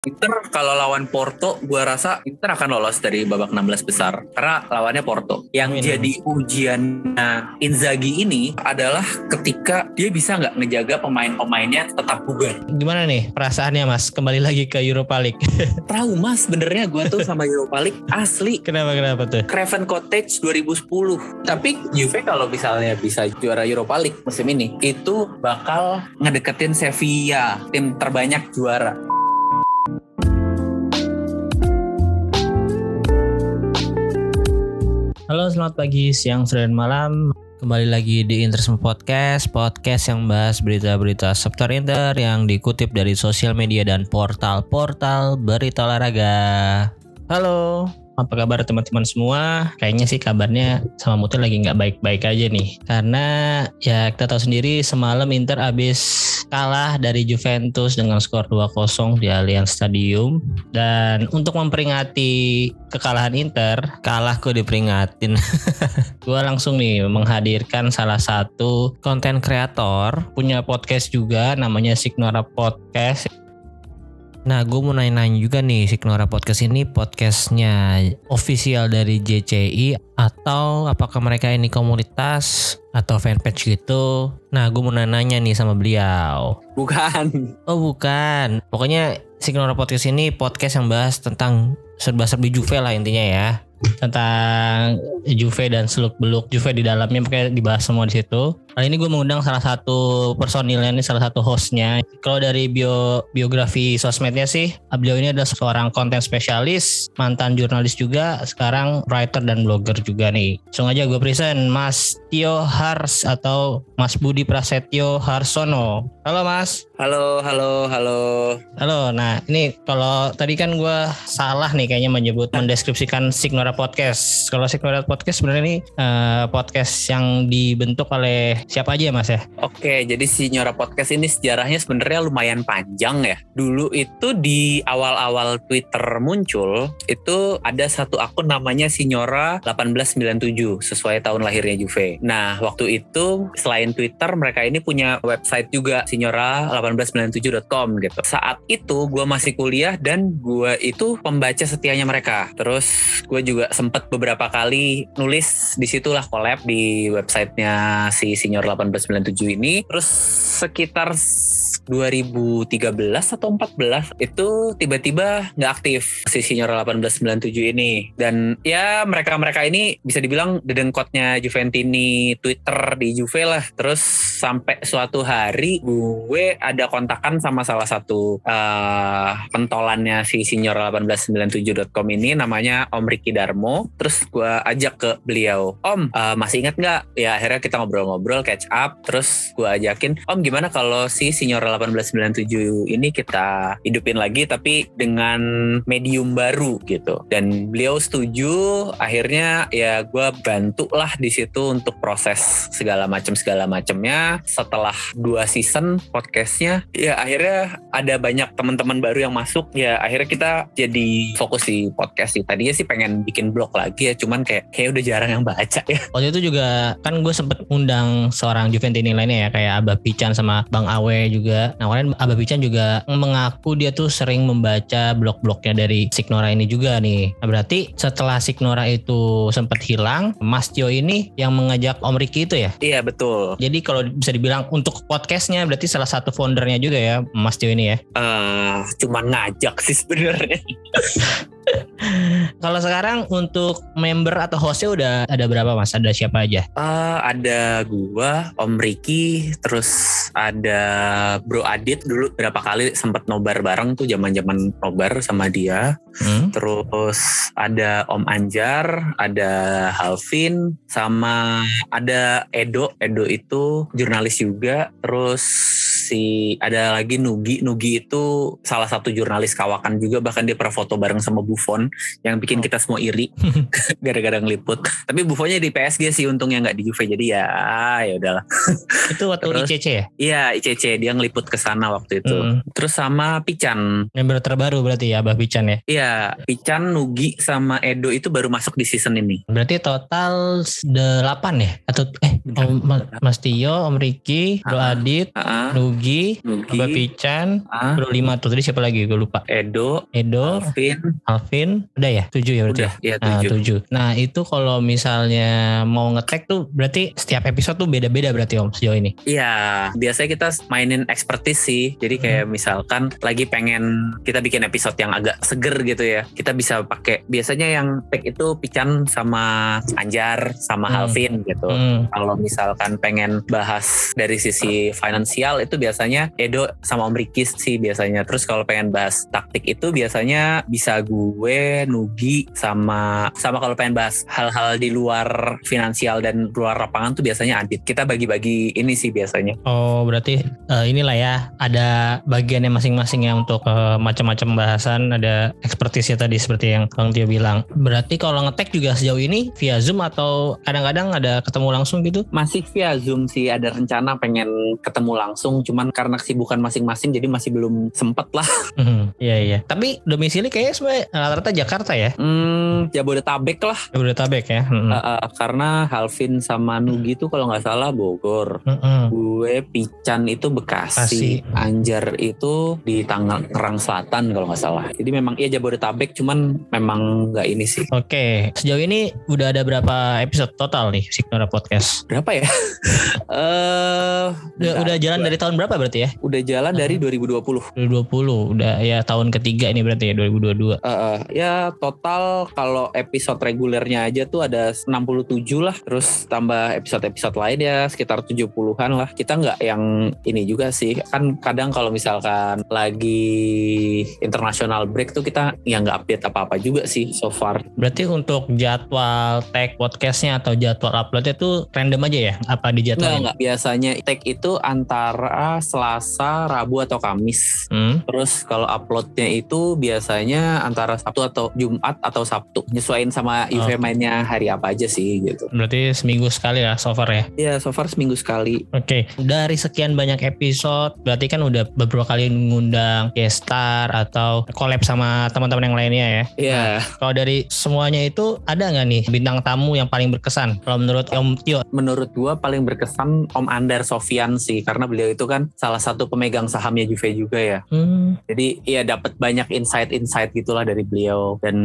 Inter kalau lawan Porto, gua rasa Inter akan lolos dari babak 16 besar karena lawannya Porto. Yang Amin. jadi ujiannya Inzaghi ini adalah ketika dia bisa nggak ngejaga pemain-pemainnya tetap bugar. Gimana nih perasaannya Mas? Kembali lagi ke Europa League. Trauma sebenarnya gua tuh sama Europa League asli. kenapa kenapa tuh? Craven Cottage 2010. Tapi Juve kalau misalnya bisa juara Europa League musim ini, itu bakal ngedeketin Sevilla, tim terbanyak juara. Halo, selamat pagi, siang, sore, dan malam. Kembali lagi di Interisme Podcast, podcast yang bahas berita-berita seputar Inter yang dikutip dari sosial media dan portal-portal berita olahraga. Halo, apa kabar teman-teman semua? Kayaknya sih kabarnya sama Mutil lagi nggak baik-baik aja nih. Karena ya kita tahu sendiri semalam Inter habis kalah dari Juventus dengan skor 2-0 di Allianz Stadium. Dan untuk memperingati kekalahan Inter, kalah kok diperingatin. Gua langsung nih menghadirkan salah satu konten kreator, punya podcast juga namanya Signora Podcast. Nah, gue mau nanya-nanya juga nih, Signora Podcast ini podcastnya official dari JCI atau apakah mereka ini komunitas atau fanpage gitu? Nah, gue mau nanya-nanya nih sama beliau. Bukan. Oh bukan, pokoknya Signora Podcast ini podcast yang bahas tentang serba-serbi Juve lah intinya ya tentang Juve dan seluk beluk Juve di dalamnya makanya dibahas semua di situ. Kali ini gue mengundang salah satu personilnya ini salah satu hostnya. Kalau dari bio biografi sosmednya sih, beliau ini adalah seorang konten spesialis, mantan jurnalis juga, sekarang writer dan blogger juga nih. Langsung aja gue present Mas Tio Hars atau Mas Budi Prasetyo Harsono. Halo Mas. Halo, halo, halo. Halo, nah ini kalau tadi kan gue salah nih kayaknya menyebut mendeskripsikan Signora Podcast. Kalau Signora Podcast sebenarnya ini eh, podcast yang dibentuk oleh siapa aja ya mas ya? Oke, jadi si Nyora Podcast ini sejarahnya sebenarnya lumayan panjang ya. Dulu itu di awal-awal Twitter muncul, itu ada satu akun namanya Sinyora 1897 sesuai tahun lahirnya Juve. Nah, waktu itu selain Twitter, mereka ini punya website juga sinyora1897.com gitu. Saat itu gue masih kuliah dan gue itu pembaca setianya mereka. Terus gue juga sempet beberapa kali nulis di situlah collab di websitenya si Senior 1897 ini. Terus sekitar 2013 atau 14 itu tiba-tiba nggak aktif si Senior 1897 ini. Dan ya mereka-mereka ini bisa dibilang dedengkotnya Juventini Twitter di Juve lah. Terus sampai suatu hari gue ada kontakan sama salah satu eh, pentolannya si Senior 1897.com ini namanya Om Ricky Darmo. Terus gue ajak ke beliau, Om eh, masih ingat nggak? Ya akhirnya kita ngobrol-ngobrol, catch up. Terus gue ajakin, Om gimana kalau si Senior 1897 ini kita hidupin lagi tapi dengan medium baru gitu. Dan beliau setuju. Akhirnya ya gue bantu lah di situ untuk proses segala macam segala macamnya. Setelah dua season podcastnya, ya akhirnya ada banyak teman-teman baru yang masuk. Ya akhirnya kita jadi fokus di podcast sih. Tadinya sih pengen bikin blog lagi ya, cuman kayak kayak udah jarang yang baca ya. Waktu itu juga kan gue sempet undang seorang Juventini lainnya ya kayak Abah Pican sama Bang Awe juga. Nah kemarin Abah Pican juga mengaku dia tuh sering membaca blog-blognya dari Signora ini juga nih. Nah, berarti setelah Signora itu sempat hilang, Mas Tio ini yang mengajak Om Riki itu ya? Iya betul. Jadi kalau bisa dibilang untuk podcastnya berarti salah satu foundernya juga ya Mas Tio ini ya. eh cuman ngajak sih sebenarnya. Kalau sekarang untuk member atau hostnya udah ada berapa mas? Ada siapa aja? Eh, ada gua, Om Riki, terus ada Bro Adit dulu berapa kali sempat nobar bareng tuh zaman-zaman nobar sama dia. Hmm? Terus ada Om Anjar, ada Halvin, sama ada Edo. Edo itu jurnalis juga. Terus si ada lagi Nugi. Nugi itu salah satu jurnalis kawakan juga. Bahkan dia pernah foto bareng sama Buffon yang bikin kita semua iri gara-gara ngeliput. Tapi Buffonnya di PSG sih untungnya nggak di Juve. Jadi ya ya udahlah. Itu waktu Terus- ICC ya? Iya ICC dia ngeliput ke sana waktu itu. Hmm. Terus sama Pican. Member terbaru berarti ya Abah Pican ya? Iya, Pican, Nugi sama Edo itu baru masuk di season ini. Berarti total 8 ya? Atau eh Om Ma- Mas Tio, Om Riki, Bro Ah. Adit, Ah, Nugi, Nugi, Nugi, Mbak Pican, ah, baru lima tuh tadi siapa lagi gue lupa. Edo, Edo, Alvin, Alvin, udah ya tujuh ya berarti udah, ya. ya Nah, tujuh. tujuh. Nah itu kalau misalnya mau ngetek tuh berarti setiap episode tuh beda-beda berarti om sejauh ini. Iya, biasanya kita mainin expertise sih. Jadi kayak misalkan lagi pengen kita bikin episode yang agak seger gitu ya. Kita bisa pakai biasanya yang tag itu Pican sama Anjar sama Hmm. Halvin gitu. Hmm. Kalau misalkan pengen bahas dari sisi finansial itu biasanya Edo sama Om Rikis sih biasanya. Terus kalau pengen bahas taktik itu biasanya bisa gue, Nugi sama sama kalau pengen bahas hal-hal di luar finansial dan luar lapangan tuh biasanya Adit. Kita bagi-bagi ini sih biasanya. Oh berarti eh, inilah ya ada bagiannya masing-masing ya untuk eh, macam-macam bahasan ada ekspertisnya tadi seperti yang Bang Tio bilang. Berarti kalau ngetek juga sejauh ini via Zoom atau kadang-kadang ada ketemu langsung gitu? Masih via Zoom sih ada rencana pengen ketemu langsung cuman karena kesibukan masing-masing jadi masih belum sempet lah. Hmm, Iya iya. Tapi domisili kayaknya sebenarnya rata-rata Jakarta ya. Hmm, Jabodetabek lah. Jabodetabek ya. Hmm. Uh, uh, karena Halvin sama Nugi tuh kalau nggak salah Bogor. Hmm. Gue Pican itu Bekasi. Bekasi, Anjar itu di Tangerang Selatan kalau nggak salah. Jadi memang iya Jabodetabek, cuman memang nggak ini sih. Oke, sejauh ini udah ada berapa episode total nih Signora Podcast? Berapa ya? Eh, Udah, bentar. udah jalan dari tahun berapa berarti ya? udah jalan dari 2020. 2020, udah ya tahun ketiga ini berarti ya 2022. Eh, eh, ya total kalau episode regulernya aja tuh ada 67 lah. Terus tambah episode-episode lain ya sekitar 70-an lah. Kita nggak yang ini juga sih. Kan kadang kalau misalkan lagi international break tuh kita ya nggak update apa-apa juga sih so far. Berarti untuk jadwal tag podcastnya atau jadwal uploadnya tuh random aja ya? Apa di Nggak, nggak. Biasanya tag itu antara Selasa, Rabu, atau Kamis. Hmm. Terus kalau uploadnya itu biasanya antara Sabtu atau Jumat atau Sabtu. Nyesuaiin sama event mainnya hari apa aja sih gitu. Berarti seminggu sekali lah so far ya. Ya so far seminggu sekali. Oke, dari sekian banyak episode, berarti kan udah beberapa kali ngundang guest star atau collab sama teman-teman yang lainnya ya. Iya. Kalau dari semuanya itu ada nggak nih bintang tamu yang paling berkesan? Kalau menurut Om Tio, Menurut gua paling berkesan Om Andar Sofian sih karena beliau itu kan salah satu pemegang sahamnya Juve juga ya. hmm, Jadi ya dapat banyak insight-insight gitulah dari beliau dan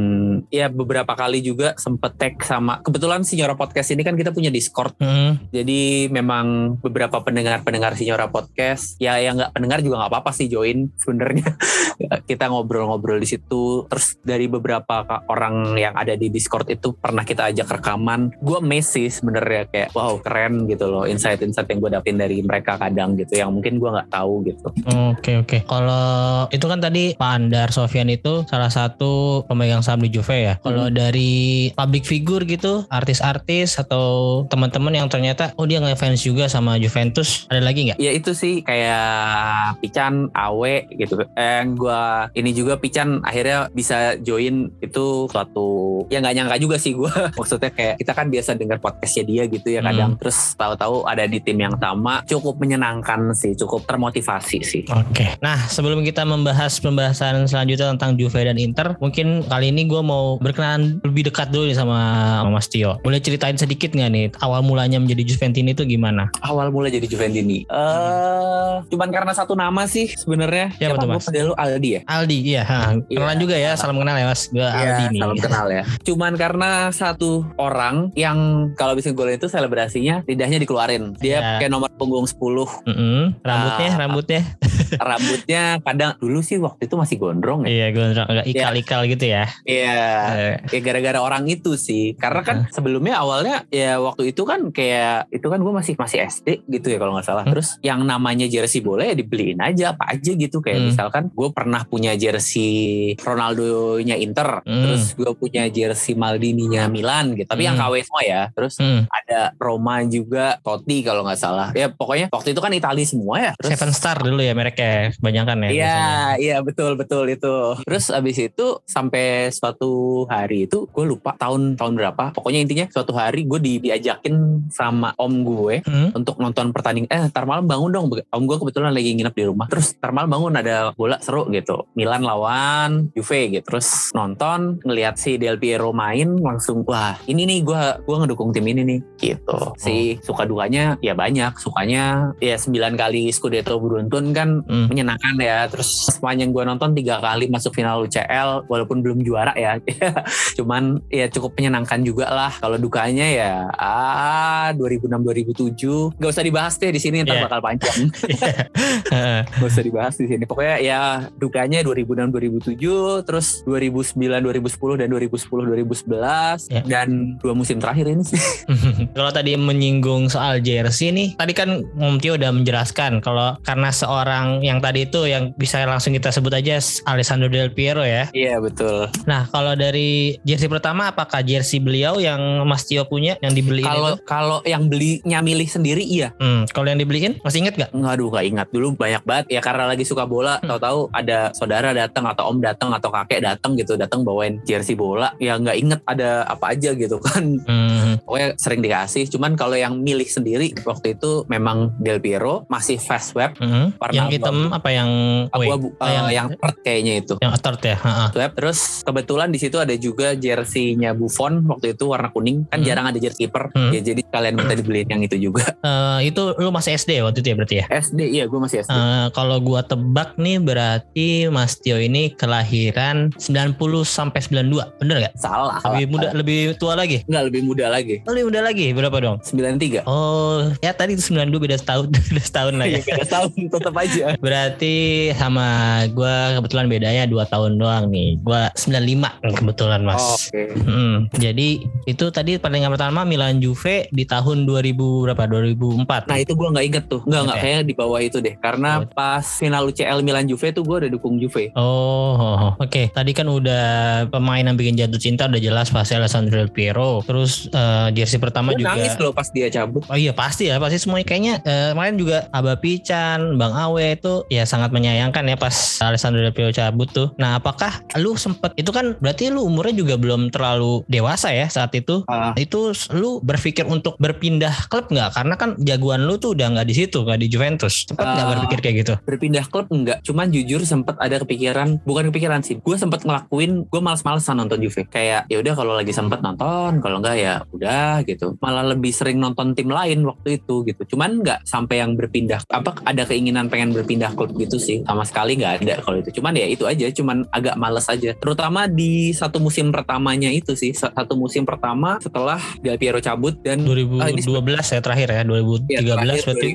ya beberapa kali juga sempet tag sama kebetulan Signora Podcast ini kan kita punya Discord. hmm, Jadi memang beberapa pendengar-pendengar Signora Podcast ya yang nggak pendengar juga nggak apa-apa sih join sebenarnya. kita ngobrol-ngobrol di situ. Terus dari beberapa orang yang ada di Discord itu pernah kita ajak rekaman. Gue amazed sih sebenarnya kayak wow keren gitu loh insight-insight yang gue dapetin dari mereka kadang gitu yang mungkin gue nggak tahu gitu. Oke oke. Kalau itu kan tadi Pak Andar Sofian itu salah satu pemegang saham di Juve ya. Kalau dari public figure gitu, artis-artis atau teman-teman yang ternyata oh dia ngefans juga sama Juventus, ada lagi nggak? Ya itu sih kayak Pican, Awe gitu. Eh gue ini juga Pican akhirnya bisa join itu suatu ya nggak nyangka juga sih gue. Maksudnya kayak kita kan biasa dengar podcastnya dia gitu ya kadang. Terus tahu-tahu ada di tim yang sama cukup menyenangkan sih, cukup termotivasi sih. Oke. Nah, sebelum kita membahas pembahasan selanjutnya tentang Juve dan Inter, mungkin kali ini gue mau berkenalan lebih dekat dulu nih sama Mas Tio. Boleh ceritain sedikit nggak nih awal mulanya menjadi Juventini itu gimana? Awal mulai jadi Juventini. Eh, cuman karena satu nama sih sebenarnya. Siapa tuh, Gua Mas? lu Aldi ya? Aldi, iya. Ha, kenalan Iya. juga ya, salam kenal ya Mas. Gue Aldi nih. salam kenal ya. Cuman karena satu orang yang kalau bisa golin itu selebrasinya lidahnya dikeluarin. Dia Iya. pakai nomor punggung 10. Mm-mm. Rambutnya, Ah. rambutnya. Rambutnya kadang dulu sih waktu itu masih gondrong ya. Iya, gondrong agak ikal-ikal gitu ya. Iya. Eh, Ya gara-gara orang itu sih. Karena kan sebelumnya awalnya ya waktu itu kan kayak itu kan gue masih masih SD gitu ya kalau nggak salah. Hmm. Terus yang namanya jersey bola ya dibeliin aja apa aja gitu kayak Hmm. misalkan gue pernah punya jersey Ronaldo-nya Inter, Hmm. terus gue punya jersey Maldini-nya Milan gitu. Tapi yang Hmm. KW semua ya. Terus hmm. ada Roma juga, Totti kalau nggak salah. Ya pokoknya waktu itu kan Italia semua ya. Terus Seven Star dulu ya mereknya kebanyakan ya. Iya, biasanya. iya betul betul itu. Terus abis itu sampai suatu hari itu gue lupa tahun tahun berapa. Pokoknya intinya suatu hari gue di, diajakin sama om gue Hmm? untuk nonton pertandingan. Eh, ntar malam bangun dong. Om gue kebetulan lagi nginep di rumah. Terus ntar malam bangun ada bola seru gitu. Milan lawan Juve gitu. Terus nonton ngelihat si Del Piero main langsung wah ini nih gue gua ngedukung tim ini nih gitu. Si suka dukanya ya banyak. Sukanya ya 9 kali Scudetto beruntun kan Hmm. menyenangkan ya. Terus sepanjang gue nonton tiga kali masuk final UCL walaupun belum juara ya. Cuman ya cukup menyenangkan juga lah. Kalau dukanya ya ah 2006 2007 gak usah dibahas deh di sini ntar Iya. bakal panjang. Heeh. gak usah dibahas di sini. Pokoknya ya dukanya 2006 2007 terus 2009 2010 dan 2010 2011 Ya. dan dua musim terakhir ini sih. kalau tadi menyinggung soal jersey nih, tadi kan Om Tio udah menjelaskan kalau karena seorang yang tadi itu yang bisa langsung kita sebut aja Alessandro Del Piero ya. Iya betul. Nah, kalau dari jersey pertama apakah jersey beliau yang Mas Tio punya yang dibeliin Kalau itu? kalau yang belinya milih sendiri iya. Hmm, kalau yang dibeliin masih inget gak? Aduh gak ingat dulu banyak banget ya karena lagi suka bola Hmm. tahu-tahu ada saudara datang atau om datang atau kakek datang gitu datang bawain jersey bola ya nggak inget ada apa aja gitu kan Hmm, pokoknya sering dikasih cuman kalau yang milih sendiri waktu itu memang Del Piero masih fast web hmm. Warna Yang hitam apa yang abu-abu Oh, eh, yang- yang third kayaknya itu Yang attard ya? Ha-ha. Web terus kebetulan di situ ada juga jersey-nya Buffon waktu itu warna kuning kan Hmm. jarang ada jersey kiper Hmm. ya jadi kalian minta dibeliin yang itu juga Eh, itu lu masih SD waktu itu ya berarti ya? SD iya gue masih SD Eh, kalau gua tebak nih berarti Mas Tio ini kelahiran 90 sampai 92, bener gak? salah Lebih muda, lebih tua lagi? nggak lebih muda lagi Oh, lebih muda lagi, berapa dong? 93 Oh, ya tadi itu 92 beda setahun, beda setahun lah ya. Iya, beda tahun tetap aja. Berarti sama gua kebetulan bedanya 2 tahun doang nih. Gua 95 kebetulan Mas. Oke. Hmm, jadi itu tadi pertandingan pertama Milan Juve di tahun 2000 berapa? 2004. Nah itu gue nggak inget tuh, nggak nggak Oke. kayak di bawah itu deh. Karena Oh. pas final UCL Milan Juve tuh gue udah dukung Juve. Oh, oke. Tadi kan udah pemain yang bikin jatuh cinta udah jelas pasti Alessandro Del Piero. Terus eh, jersey pertama Gue juga. nangis loh pas dia cabut. Oh iya pasti ya pasti semuanya kayaknya eh, kemarin juga Aba Pican, Bang Awe itu ya sangat menyayangkan ya pas Alessandro Del Piero cabut tuh. Nah apakah lu sempet itu kan berarti lu umurnya juga belum terlalu dewasa ya saat itu? Ah, Itu lu berpikir untuk berpindah klub nggak? Karena kan jagoan lu tuh udah nggak di situ nggak di Juventus. Sempet nggak Ah. berpikir kayak gitu? berpindah klub enggak, cuman jujur sempet ada kepikiran, bukan kepikiran sih. Gue sempet ngelakuin, gue males-malesan nonton Juve. Kayak ya udah kalau lagi sempet nonton, kalau enggak ya udah gitu. Malah lebih sering nonton tim lain waktu itu gitu. Cuman nggak sampai yang berpindah. Apa ada keinginan pengen berpindah klub gitu sih? Sama sekali nggak ada kalau itu. Cuman ya itu aja, cuman agak males aja. Terutama di satu musim pertamanya itu sih, satu musim pertama setelah Del Piero cabut dan 2012 ya terakhir ya 2013 Ya, terakhir berarti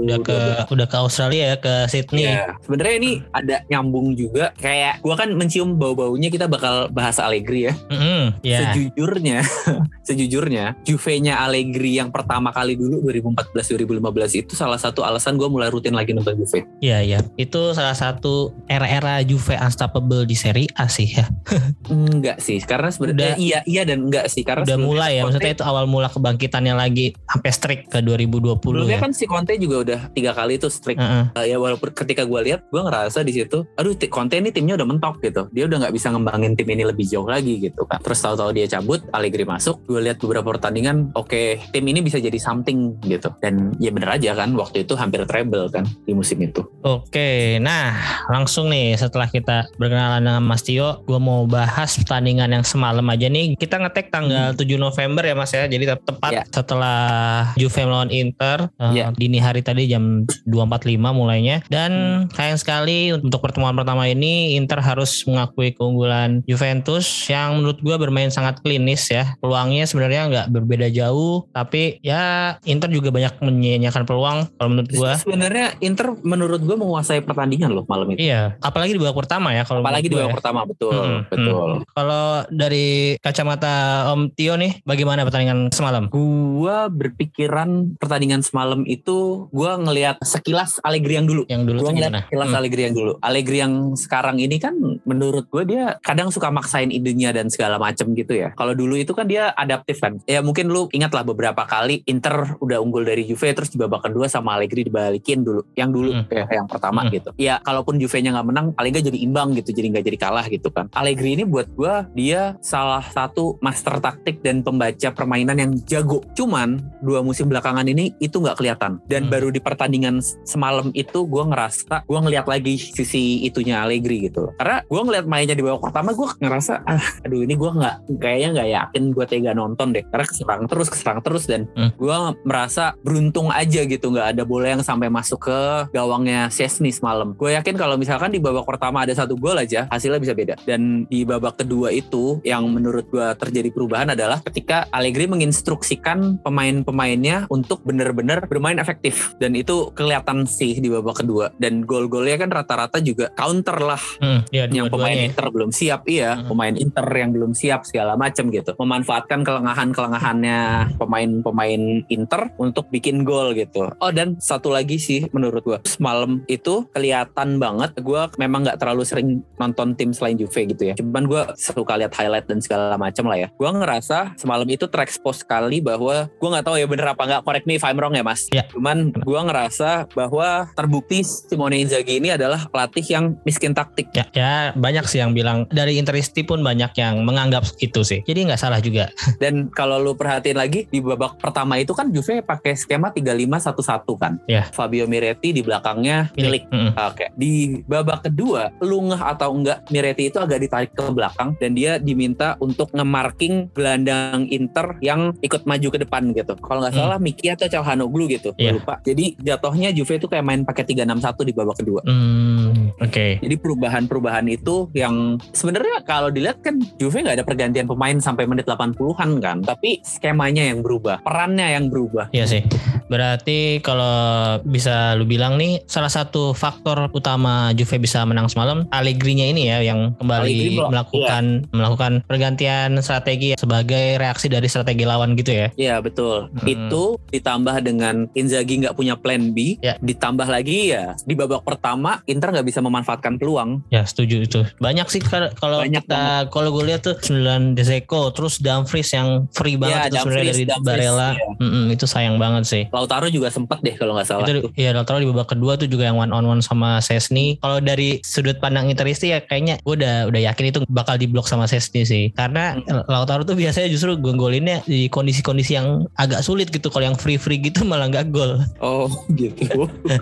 udah ke 2012. udah ke Australia ya ke Sydney. Iya, sebenarnya ini ada nyambung juga. Kayak gua kan mencium bau-baunya kita bakal bahas Allegri ya. Mm-mm, ya. Sejujurnya, sejujurnya Juve-nya Allegri yang pertama kali dulu 2014-2015 itu salah satu alasan gua mulai rutin lagi nonton Juve. Iya iya. Itu salah satu era-era Juve unstoppable di Serie A sih ya. Enggak sih, karena sebenarnya Udah- iya iya dan enggak sih karena Udah mulai ya. Conte- Maksudnya itu awal mula kebangkitannya lagi sampai strict ke 2020 Sebelumnya ya. kan si Conte juga udah tiga kali itu strict Heeh. Uh, ya walaupun ketika gue lihat gue ngerasa di situ aduh Conte ini timnya udah mentok gitu dia udah nggak bisa ngembangin tim ini lebih jauh lagi gitu kan terus tahu-tahu dia cabut Allegri masuk gue lihat beberapa pertandingan oke tim ini bisa jadi something gitu dan ya bener aja kan waktu itu hampir treble kan di musim itu Oke, nah langsung nih setelah kita berkenalan dengan Mas Tio, gue mau bahas pertandingan yang semalam aja nih. Kita ngetek tanggal 7 November ya Mas ya, jadi te- tepat Ya. setelah Juve melawan Inter eh, Ya. dini hari tadi jam 2.45 mulainya. Dan sayang sekali untuk pertemuan pertama ini Inter harus mengakui keunggulan Juventus yang menurut gue bermain sangat klinis ya. Peluangnya sebenarnya nggak berbeda jauh, tapi ya Inter juga banyak menyia-nyiakan peluang kalau menurut gue. Sebenarnya Inter menurut gue menguasai pertandingan loh malam itu Iya, apalagi di babak pertama ya kalau apalagi di babak gue ya. pertama betul Hmm, betul Kalau dari kacamata Om Tio nih, bagaimana pertandingan semalam? gua berpikiran pertandingan semalam itu gua ngelihat sekilas Allegri yang dulu Yang dulu gue ngeliat gimana? kelas Hmm. Allegri yang dulu. Allegri yang sekarang ini kan menurut gue dia kadang suka maksain idenya dan segala macem gitu ya. Kalau dulu itu kan dia adaptif kan. Ya mungkin lu ingat lah beberapa kali Inter udah unggul dari Juve terus di babak kedua sama Allegri dibalikin dulu. Yang dulu Hmm. ya, yang pertama Hmm. gitu. Ya kalaupun Juve-nya nggak menang paling nggak jadi imbang gitu. Jadi nggak jadi kalah gitu kan. Allegri ini buat gue dia salah satu master taktik dan pembaca permainan yang jago. Cuman dua musim belakangan ini itu nggak kelihatan. Dan Hmm. baru di pertandingan semalam itu gue ngerasa gue ngeliat lagi sisi itunya Allegri gitu karena gue ngeliat mainnya di babak pertama gue ngerasa ah aduh ini gue nggak kayaknya nggak yakin gue tega nonton deh karena keserang terus keserang terus dan Hmm. gue merasa beruntung aja gitu nggak ada bola yang sampai masuk ke gawangnya Chesney semalam. Gue yakin kalau misalkan di babak pertama ada satu gol aja, hasilnya bisa beda. Dan di babak kedua itu yang menurut gue terjadi perubahan adalah ketika Allegri menginstruksikan pemain-pemainnya untuk benar-benar bermain efektif. Dan itu kelihatan sih di babak kedua. Dan gol-golnya kan rata-rata juga counter lah. Hmm, ya, yang pemain dua-duanya. Inter belum siap, iya. Hmm. Pemain Inter yang belum siap segala macam gitu. Memanfaatkan kelengahan-kelengahannya pemain-pemain Inter untuk bikin gol gitu. Oh dan satu lagi sih menurut gua semalam itu kelihatan banget. Gua memang nggak terlalu sering nonton tim selain Juve gitu ya. Cuman gua suka lihat highlight dan segala macam lah ya. Gua ngerasa semalam itu terekspos sekali bahwa gua nggak tahu ya bener apa nggak. Correct me if I'm wrong ya mas. Ya. Cuman gua ngerasa bahwa terbukti Simone Inzaghi ini adalah pelatih yang miskin taktik. Ya, ya banyak sih yang bilang dari Interisti pun banyak yang menganggap itu sih. Jadi nggak salah juga. Dan kalau lu perhatiin lagi di babak pertama itu kan Juve pakai skema 35-1-1 kan. Ya. Fabio Miretti di belakangnya Milik. Mm-mm. Oke. Di babak kedua, lu ngeh atau enggak Miretti itu agak ditarik ke belakang dan dia diminta untuk nge-marking gelandang Inter yang ikut maju ke depan gitu. Kalau nggak Hmm. salah Miki atau Calhanoglu gitu. Iya. lupa. Jadi jatuhnya Juve itu kayak main pakai 3-6-1 di babak kedua. Hmm, Oke. Jadi perubahan-perubahan itu yang sebenarnya kalau dilihat kan Juve nggak ada pergantian pemain sampai menit 80-an kan. Tapi skemanya yang berubah, perannya yang berubah. Iya sih. Berarti kalau bisa lu bilang nih salah satu faktor utama Juve bisa menang semalam Allegri-nya ini ya yang kembali Allegri melak- melakukan melakukan pergantian strategi sebagai reaksi dari strategi lawan gitu ya. Iya betul. Hmm. Itu ditambah dengan Inzaghi nggak punya plan B. Ya. Ditambah lagi ya di babak pertama Inter nggak bisa memanfaatkan peluang. Ya setuju itu. Banyak sih kalau Banyak kita kalau gue lihat tuh 9 Dzeko terus Dumfries yang free banget itu sebenarnya dari Dumfries, Barella. iya. Mm-mm, itu sayang banget sih. Lautaro juga sempet deh kalau nggak salah. itu ya Lautaro di babak kedua tuh juga yang one on one sama Sesni. Kalau dari sudut pandang Interisti ya kayaknya gue udah udah yakin itu bakal diblok sama Sesni sih. Karena Hmm. Lautaro tuh biasanya justru gol-golinnya di kondisi-kondisi yang agak sulit gitu. Kalau yang free-free gitu malah nggak gol. Oh gitu.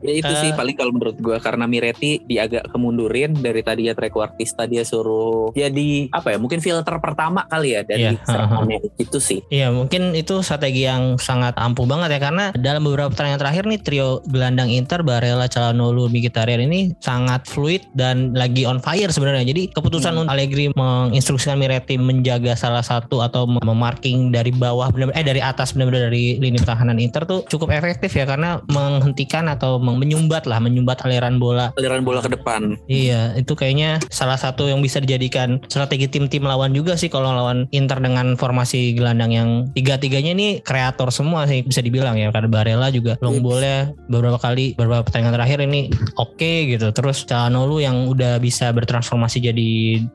ya itu sih Eh. paling kalau menurut gua karena Miretti dia agak kemundurin dari tadi ya trequartista dia suruh jadi apa ya mungkin filter pertama kali ya dari Iya, serangannya itu sih. Iya mungkin itu strategi yang sangat ampuh banget ya karena dalam beberapa pertandingan terakhir nih trio gelandang Inter Barella, Calhanoglu, Mkhitaryan ini sangat fluid dan lagi on fire sebenarnya. Jadi keputusan Hmm. Allegri menginstruksikan Miretti menjaga salah satu atau memarking dari bawah benar eh dari atas benar-benar dari lini pertahanan Inter tuh cukup efektif ya karena menghentikan atau menyumbat lah menyumbat aliran bola Aliran bola ke depan. Iya, itu kayaknya salah satu yang bisa dijadikan strategi tim-tim lawan juga sih kalau lawan Inter dengan formasi gelandang yang tiga-tiganya ini kreator semua sih bisa dibilang ya. Karena Barella juga long ball-nya beberapa kali beberapa pertandingan terakhir ini oke gitu. Terus Calhanoglu yang udah bisa bertransformasi jadi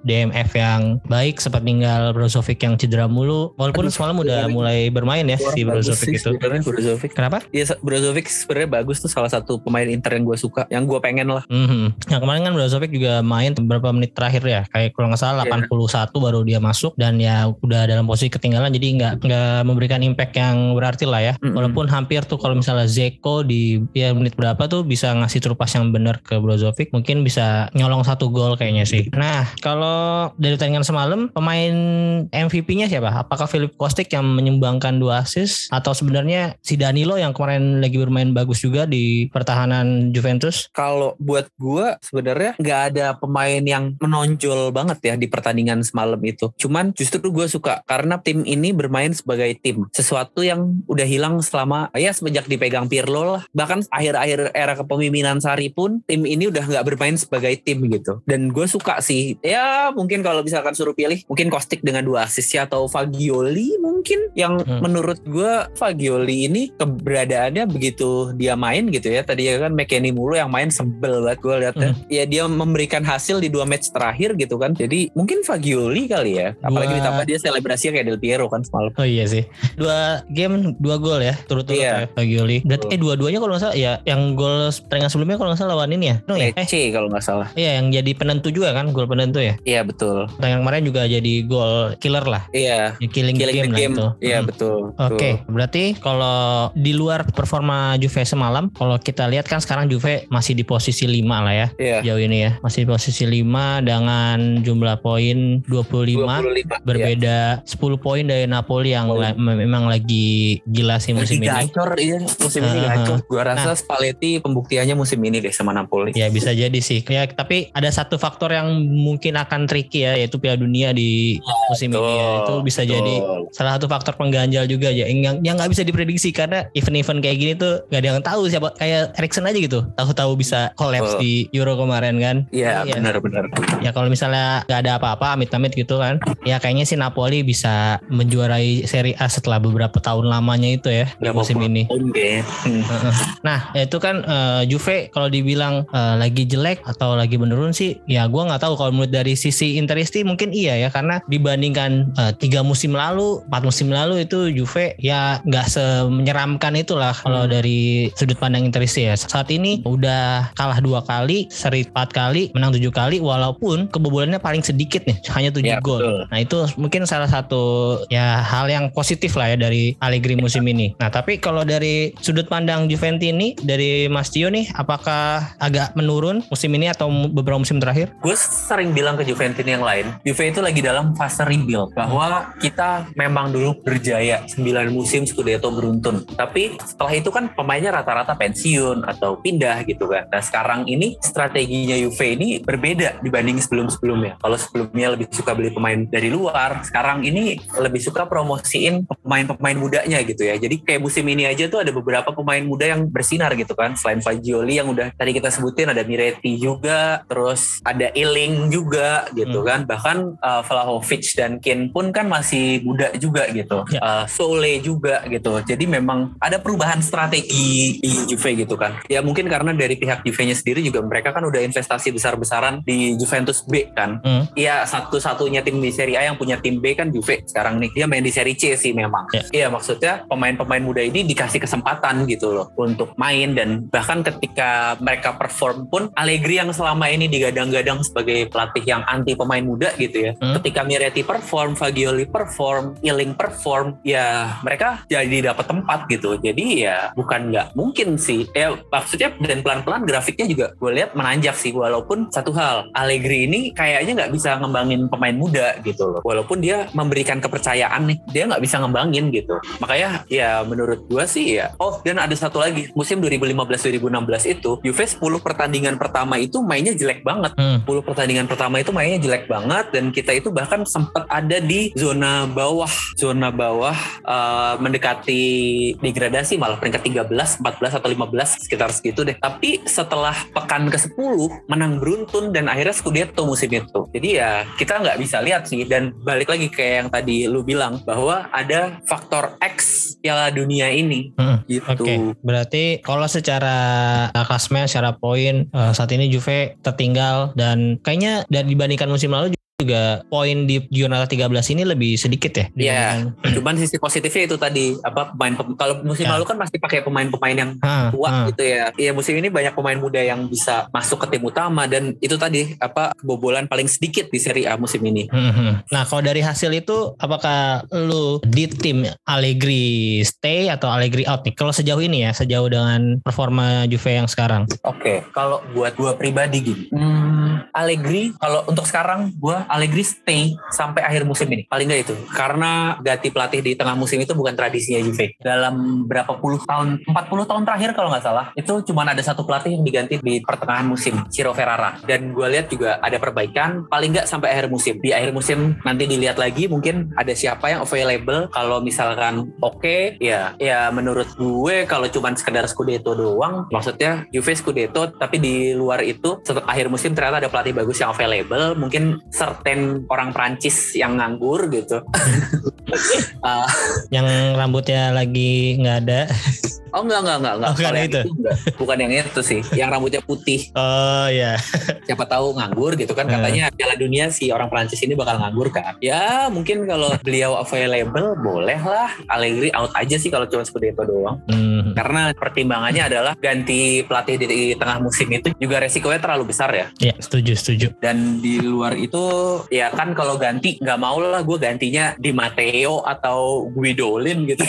DMF yang baik sempat tinggal Brozovic yang cedera mulu. Walaupun Aduh, semalam udah Brozovic. mulai bermain ya si Bagus Brozovic itu. Brozovic. Kenapa? Ya Brozovic sebenarnya bagus tuh salah satu pemain Inter yang gue suka, yang gue pengen lah. Mhm. Nah kemarin kan Brozovic juga main beberapa menit terakhir ya, kayak kalau nggak salah Iya. 81 baru dia masuk dan ya udah dalam posisi ketinggalan jadi nggak nggak memberikan impact yang berarti lah ya. Mm-mm. Walaupun hampir tuh kalau misalnya Zeko di ya menit berapa tuh bisa ngasih trupas yang benar ke Brozovic, mungkin bisa nyolong satu gol kayaknya sih. Nah kalau dari pertandingan semalam pemain MVP-nya siapa? Apakah Philip Kostic yang menyumbangkan dua assist atau sebenarnya si Danilo yang kemarin lagi bermain bagus juga di pertahanan Juventus? Kalau buat gue sebenarnya nggak ada pemain yang menonjol banget ya di pertandingan semalam itu. Cuman justru gue suka karena tim ini bermain sebagai tim. Sesuatu yang udah hilang selama ya dipegang Pirlo lah. Bahkan akhir-akhir era kepemimpinan Sari pun tim ini udah nggak bermain sebagai tim gitu. Dan gue suka sih. Ya mungkin kalau misalkan suruh pilih mungkin Kostik dengan dua assist ya atau Fagioli mungkin yang Hmm. menurut gue Fagioli ini keberadaannya begitu dia main gitu ya. Tadi ya kan McKennie mulu yang main sebel banget gue liatnya. Ya dia memberikan hasil di dua match terakhir gitu kan. Jadi mungkin Fagioli kali ya. Apalagi Dua- ditambah dia selebrasinya kayak Del Piero kan semalam. Oh iya sih. Dua game dua gol ya turut-turut Iya. ya Berarti Betul. eh dua-duanya kalau nggak salah ya yang gol pertandingan sebelumnya kalau nggak salah lawan ini ya. No, ya? Eh Lecce kalau nggak salah. iya yang jadi penentu juga kan gol penentu ya. Iya betul. Pertandingan kemarin juga jadi gol killer lah. Iya. Ya, killing, Killing game, the lah game. itu. Iya Hmm. betul. Oke, betul. berarti kalau di luar performa Juve semalam, kalau kita lihat kan sekarang Juve masih di posisi 5 lah ya. Iya. Jauh ini ya, masih di posisi 5 dengan jumlah poin 25. 25. Iya. berbeda 10 poin dari Napoli yang la- memang lagi gila sih musim Lagi ini. gacor iya musim ini Uh-huh. gacor. Gua rasa Nah. Spalletti pembuktiannya musim ini deh sama Napoli. Ya bisa jadi sih. Ya tapi ada satu faktor yang mungkin akan tricky ya yaitu Piala Dunia di musim ini ya. Itu bisa jadi Betul. salah satu faktor pengganjal juga ya yang yang nggak bisa diprediksi karena event-event kayak gini tuh gak ada yang tahu siapa kayak Erikson aja gitu tahu-tahu bisa collapse Betul. di Euro kemarin kan Iya Iya. benar-benar. ya kalau misalnya nggak ada apa-apa amit-amit gitu kan ya kayaknya sih Napoli bisa menjuarai Serie A setelah beberapa tahun lamanya itu ya Berapa musim ini kayaknya. Hmm. Nah itu kan eh, Juve kalau dibilang eh, lagi jelek atau lagi menurun sih ya gua nggak tahu kalau menurut dari sisi Interisti mungkin iya ya karena dibandingkan eh, tiga musim lalu empat musim lalu itu Juve ya nggak semenyeramkan itulah kalau Hmm. dari sudut pandang Interisti ya saat ini udah kalah dua kali seri empat kali menang tujuh kali walaupun kebobolannya paling sedikit nih hanya tujuh Ya, gol betul. Nah itu mungkin salah satu ya hal yang positif lah ya dari Allegri musim ini. Nah tapi kalau dari sudut pandang Juventini dari Mas Tio nih, apakah agak menurun musim ini atau beberapa musim terakhir? Gue sering bilang ke Juventus yang lain, Juve itu lagi dalam fase rebuild bahwa kita memang dulu berjaya 9 musim Scudetto beruntun. Tapi setelah itu kan pemainnya rata-rata pensiun atau pindah gitu kan. Nah sekarang ini strateginya Juve ini berbeda dibanding sebelum-sebelumnya. Kalau sebelumnya lebih suka beli pemain dari luar, sekarang ini lebih suka promosiin pemain-pemain mudanya gitu ya. Jadi kayak musim ini aja tuh ada beberapa pemain muda yang bersinar gitu kan. Selain Fagioli yang udah tadi kita sebutin ada Miretti juga, terus ada Iling juga gitu Hmm. kan. Bahkan uh, Vlahovic dan Kane pun kan masih muda juga gitu. Ya. Uh, Sole juga gitu. Jadi memang ada perubahan strategi di Juve gitu kan. Ya mungkin karena dari pihak Juve-nya sendiri juga mereka kan udah investasi besar-besaran di Juventus B kan. Hmm. Iya satu-satunya tim di Serie A yang punya tim B kan Juve sekarang nih. Dia main di Serie C sih memang. Ya. Iya maksudnya pemain-pemain muda ini dikasih kesempatan gitu loh untuk main dan bahkan ketika mereka perform pun Allegri yang selama ini digadang-gadang sebagai pelatih yang anti pemain muda gitu ya. Hmm. Ketika Miretti perform, Fagioli perform, Iling perform, ya mereka jadi dapat tempat gitu. Jadi ya bukan nggak mungkin sih. Ya maksudnya dan pelan-pelan grafiknya juga gue lihat menanjak sih walaupun satu hal Allegri ini kayaknya nggak bisa ngembangin pemain muda gitu loh. Walaupun dia memberikan kepercayaan nih, dia nggak bisa ngembangin gitu. Makanya ya menurut gue sih ya. Oh dan ada satu lagi musim 2015-2016 itu Juve 10 pertandingan pertama itu mainnya jelek banget. Hmm. 10 pertandingan pertama itu mainnya jelek banget dan kita itu bahkan sempat ada di zona bawah zona bawah eh, mendekati degradasi malah peringkat 13, 14 atau 15 sekitar segitu deh. Tapi setelah pekan ke-10 menang beruntun dan akhirnya Scudetto musim itu. Jadi ya kita nggak bisa lihat sih dan balik lagi kayak yang tadi lu bilang bahwa ada faktor X Piala Dunia ini Hmm. Gitu. Oke, berarti kalau secara klasmen, secara poin eh, saat ini Juve tertinggal dan kayaknya dari dibandingkan musim lalu juga poin di Giornata 13 ini lebih sedikit ya. Iya. dibandingkan- Cuman sisi positifnya itu tadi apa pemain pem- kalau musim Ya. lalu kan masih pakai pemain-pemain yang Ah, tua ah. gitu ya. Iya musim ini banyak pemain muda yang bisa masuk ke tim utama dan itu tadi apa kebobolan paling sedikit di Serie A musim ini. Mhm. Nah, kalau dari hasil itu, apakah lu di tim Allegri stay atau Allegri out nih? Kalau sejauh ini ya, sejauh dengan performa Juve yang sekarang. Oke, kalau buat gua pribadi gini, hmm, Allegri kalau untuk sekarang gua Allegri stay sampai akhir musim ini. Paling nggak itu. Karena ganti pelatih di tengah musim itu bukan tradisinya Juve. Dalam berapa puluh tahun, 40 tahun terakhir kalau nggak salah, itu cuma ada satu pelatih yang diganti di pertengahan musim, Ciro Ferrara. Dan gue lihat juga ada perbaikan, paling nggak sampai akhir musim. Di akhir musim nanti dilihat lagi mungkin ada siapa yang available. Kalau misalkan oke, ya ya menurut gue kalau cuma sekedar Scudetto doang, maksudnya Juve Scudetto, tapi di luar itu setelah akhir musim ternyata ada pelatih bagus yang available, mungkin certain orang Prancis yang nganggur gitu. Ah, Yang rambutnya lagi nggak ada. oh enggak enggak enggak enggak. Oh, bukan yang itu. enggak. Bukan yang itu sih, yang rambutnya putih. Oh ya. siapa tahu nganggur gitu kan Eh. katanya Piala Dunia si orang Prancis ini bakal nganggur kan ya mungkin kalau beliau available boleh lah Allegri out aja sih kalau cuma Scudetto doang Hmm. Karena pertimbangannya adalah ganti pelatih di, di tengah musim itu juga resikonya terlalu besar ya. Ya, setuju, setuju. Dan di luar itu ya kan kalau ganti nggak mau lah gue gantinya di Matteo atau Guidolin gitu.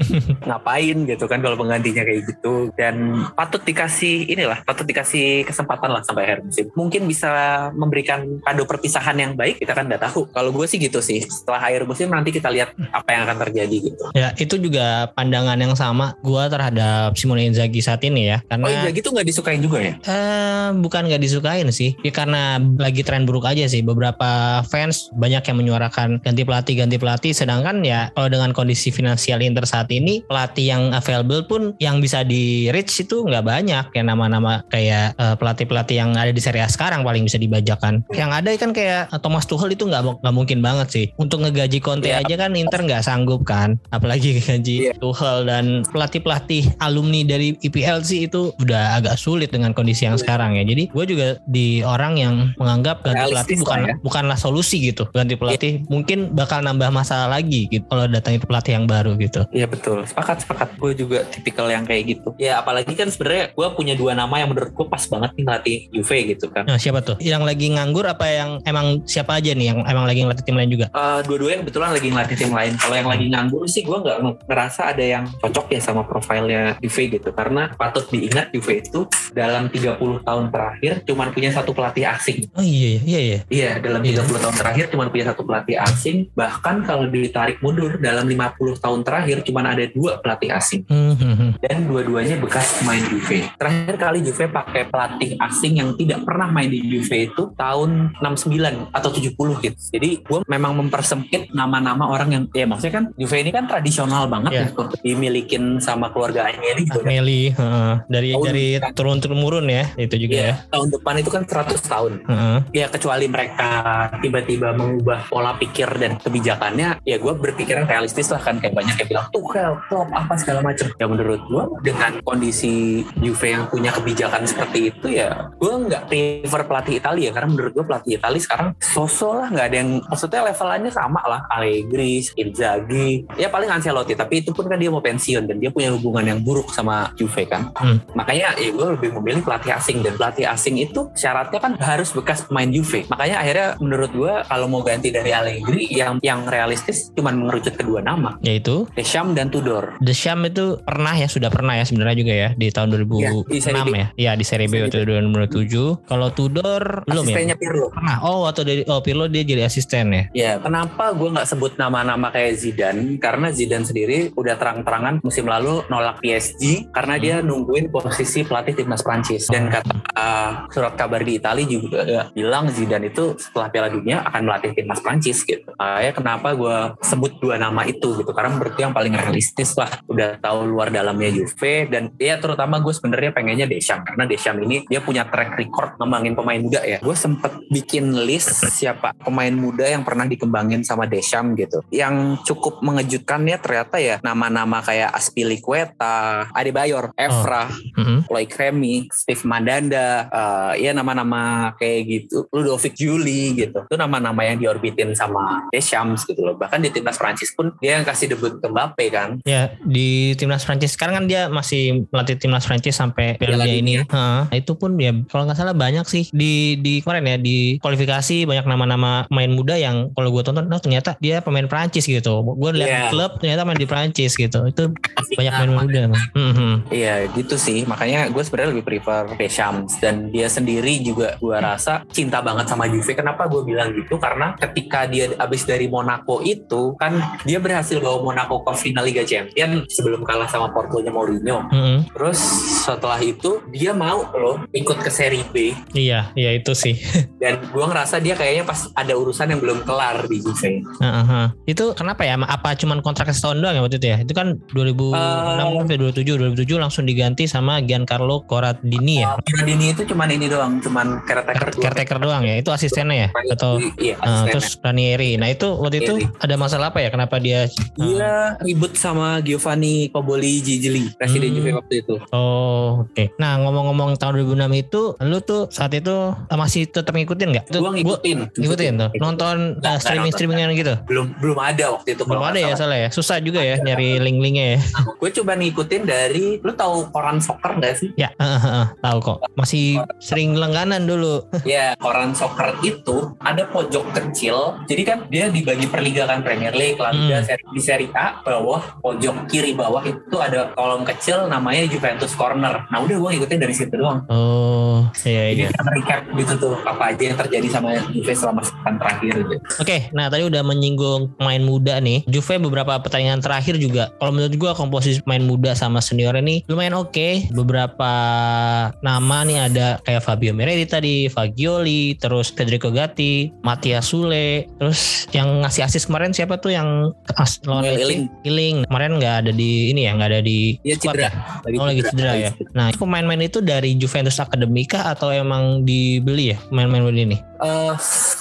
Ngapain gitu kan kalau penggantinya kayak gitu. Dan patut dikasih inilah, patut dikasih kesempatan lah sampai akhir musim. Mungkin bisa memberikan kado perpisahan yang baik kita kan nggak tahu. Kalau gue sih gitu sih. Setelah akhir musim nanti kita lihat apa yang akan terjadi gitu. Ya, itu juga pandangan yang sama gua terhadap Simone Inzaghi saat ini ya. Karena Oh iya gitu nggak disukain juga ya? Eh, bukan nggak disukain sih, ya karena lagi tren buruk aja sih. Beberapa fans banyak yang menyuarakan ganti pelatih, ganti pelatih. Sedangkan ya kalau dengan kondisi finansial Inter saat ini, pelatih yang available pun yang bisa di reach itu nggak banyak. Kayak nama-nama kayak eh, pelatih-pelatih yang ada di Serie A sekarang paling bisa dibajakan. Yang ada kan kayak Thomas Tuchel itu nggak nggak mungkin banget sih. Untuk ngegaji Conte Iya. aja kan Inter nggak sanggup kan, apalagi gaji Iya. Tuchel dan pelatih-pelatih alumni dari IPL sih itu udah agak sulit dengan kondisi yang sekarang ya. Jadi gue juga di orang yang menganggap ganti pelatih bukan ya. Bukanlah solusi gitu. Ganti pelatih mungkin bakal nambah masalah lagi gitu kalau datang itu pelatih yang baru gitu. Iya betul, sepakat sepakat. Gue juga tipikal yang kayak gitu. Ya apalagi kan sebenarnya gue punya dua nama yang menurut gue pas banget nih ngelatih Juve gitu kan. Nah, siapa tuh? Yang lagi nganggur apa yang emang siapa aja nih yang emang lagi ngelatih tim lain juga? Eh, dua-duanya kebetulan lagi ngelatih tim lain. Kalau yang lagi nganggur sih gue nggak nge- ngerasa ada yang cocok ya sama profilnya Juve gitu. Karena patut diingat Juve itu dalam 30 tahun terakhir cuman punya satu pelatih asing. Oh iya iya iya. Iya, dalam Iya. 30 tahun terakhir cuman punya satu pelatih asing. Bahkan kalau ditarik mundur dalam 50 tahun terakhir cuman ada dua pelatih asing. Hmm, hmm, hmm. dan dua-duanya bekas pemain Juve. Terakhir kali Juve pakai pelatih asing yang tidak pernah main di Juve itu tahun 69 atau 70 gitu. Jadi gue memang mempersempit nama-nama orang yang ya maksudnya kan Juve ini kan tradisional banget Iya. ya dimilikin sama keluarganya ini juga. Meli heeh. dari Tahun dari kan. turun turun ya itu juga Iya, ya. tahun depan itu kan 100 tahun. Heeh. Ya kecuali mereka tiba-tiba mengubah pola pikir dan kebijakannya, ya gue berpikiran realistis lah kan kayak banyak yang bilang Tuchel, Klopp, apa segala macam. Ya menurut gue dengan kondisi Juve yang punya kebijakan seperti itu ya, gue nggak prefer pelatih Italia karena menurut gue pelatih Italia sekarang sosok lah nggak ada yang maksudnya levelannya sama lah Allegri, Inzaghi, ya paling Ancelotti tapi itu pun kan dia mau pensiun dan dia punya hubungan yang buruk sama Juve kan. Hmm. Makanya ya gue lebih memilih pelatih asing dan pelatih asing itu syaratnya kan harus bekas pemain Juve. Makanya akhirnya menurut gue kalau mau ganti dari Allegri yang yang realistis cuma mengerucut kedua nama, Yaitu Deschamps dan Tudor. The Sham itu pernah ya sudah pernah ya sebenarnya juga ya di tahun 2006 Iya, di Serie B. ya. Iya di Serie B waktu 2007. Kalau Tudor belum ya? Asistennya Pirlo. Pernah. Oh waktu dari oh Pirlo dia jadi asisten ya. Ya, kenapa gue nggak sebut nama-nama kayak Zidane? Karena Zidane sendiri udah terang-terangan musim lalu nolak PSG karena dia nungguin posisi pelatih timnas Prancis. Dan kata uh, surat kabar di Italia juga bilang Zidane itu setelah Piala Dunia akan melatih timnas Prancis gitu. Makanya kenapa gue sebut dua nama itu gitu? Karena menurut gue yang paling realistis lah. Udah tahu luar dalamnya Juve dan ya terutama gue sebenarnya pengennya Deschamps karena Deschamps ini dia punya track record ngembangin pemain muda ya. Gue sempet bikin list siapa pemain muda yang pernah dikembangin sama Deschamps gitu. Yang cukup mengejutkan ya ternyata ya nama-nama kayak Aspilicueta, Adebayor, Evra, Mhm. Loic Remy, Steve Mandanda, eh, ya nama-nama kayak gitu, Ludovic Juli gitu. Itu nama-nama yang diorbitin sama Deschamps gitu loh. Bahkan di timnas Prancis pun dia yang kasih debut ke Mbappe kan. Ya di timnas Prancis sekarang kan dia masih melatih timnas Prancis sampai Piala Dunia ini. Heeh. itu pun ya kalau nggak salah banyak sih di di kemarin ya di kualifikasi banyak nama-nama pemain muda yang kalau gue tonton oh ternyata dia pemain Prancis gitu. Gue lihat Iya. klub ternyata main di Prancis gitu. Itu Asik banyak pemain amat. muda. Mhm. Iya gitu sih makanya gue sebenarnya lebih prefer Deschamps dan dia sendiri juga gue rasa cinta banget sama Juve kenapa gue bilang gitu karena ketika dia abis dari Monaco itu kan dia berhasil bawa Monaco ke final Liga Champions sebelum kalah sama Portonya Mourinho Mhm. terus setelah itu dia mau loh ikut ke Serie B Iya, iya itu sih. dan gue ngerasa dia kayaknya pas ada urusan yang belum kelar di Juve Heeh. Itu kenapa ya? Apa cuman kontrak setahun doang ya waktu itu ya? Itu kan 2006 sampai 2007, 2007 langsung diganti sama Giancarlo Corradini ya. Giardini itu cuman ini doang cuman caretaker Caretaker doang ya. Itu asistennya ya atau iya asistennya. terus Ranieri. Nah, itu waktu itu Ranieri. ada masalah apa ya? Kenapa dia Dia ribut sama Giovanni Koboli Gigli, presiden Hmm. Juve waktu itu. Oh, oke. Nah, ngomong-ngomong tahun 2006 itu, lu tuh saat itu eh, masih tetap ngikutin nggak? Itu Gua ngikutin, ngikutin tuh. Nonton Nggak, nggak streaming-streamingan gitu. Belum belum ada waktu itu. Belum ada ya salah. ya. Susah juga ya nyari link-linknya ya. Gue coba ngikutin dari lu tahu koran soccer nggak sih? Ya, uh, uh, uh, tahu kok. Masih sering langganan dulu. ya, koran soccer itu ada pojok kecil. Jadi kan dia dibagi per liga kan Premier League, La Liga, Hmm. seri- di Serie A bawah pojok kiri bawah itu ada kolom kecil namanya Juventus Corner. Nah, udah gue ngikutin dari situ doang. Oh, iya Jadi iya. kita recap gitu tuh apa aja yang terjadi sama Juve selama sepekan terakhir gitu. Oke, nah tadi udah menyinggung pemain muda nih. Juve beberapa pertandingan terakhir juga, kalau menurut gua komposisi pemain muda sama senior ini lumayan oke. Beberapa nama nih ada kayak Fabio Meredi tadi, Fagioli, terus Federico Gatti, Mattia Sule, terus yang ngasih asis kemarin siapa tuh yang as, lawan Samuel Lecce? Iling. Iling. Kemarin nggak ada di ini ya, nggak ada di Dia squad cedera. ya? Oh lagi cedera ya. Nah pemain-pemain itu dari Juventus Akademika atau emang dibeli ya pemain-pemain ini? Eh,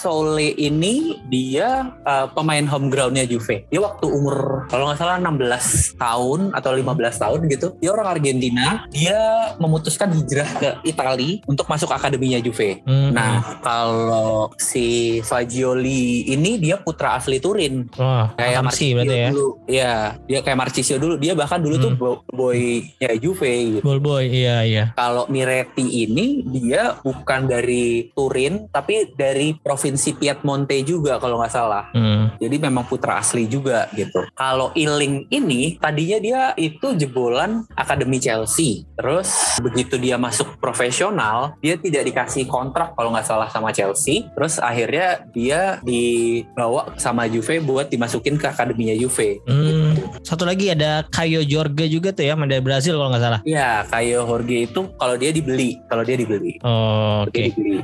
Sole ini dia eh, pemain home groundnya Juve. Dia waktu umur kalau nggak salah 16 tahun atau 15 tahun gitu. Dia orang Argentina. Dia memutuskan hijrah ke Italia untuk masuk akademinya Juve. Hmm. Nah, kalau si Fagioli ini dia putra asli Turin. Wah, Kayak berarti ya. dulu. Iya, dia kayak Marcisio dulu. Dia bahkan dulu tuh Hmm. bo- boy-nya Juve gitu. Ball boy, iya iya. Kalau Miretti ini dia bukan dari Turin tapi dari provinsi Piedmonte juga kalau nggak salah. Hmm. Jadi memang putra asli juga gitu. Kalau Iling ini tadinya dia itu jebolan akademi Chelsea. Terus begitu dia masuk profesional, dia tidak dikasih kontrak kalau nggak salah sama Chelsea. Terus akhirnya dia dibawa sama Juve buat dimasukin ke akademinya Juve. Hmm. Satu lagi ada Caio Jorge juga tuh ya, dari Brazil kalau nggak salah. Iya, kayak Jorge itu kalau dia dibeli, kalau dia dibeli. Oh, Oke. Dia dibeli.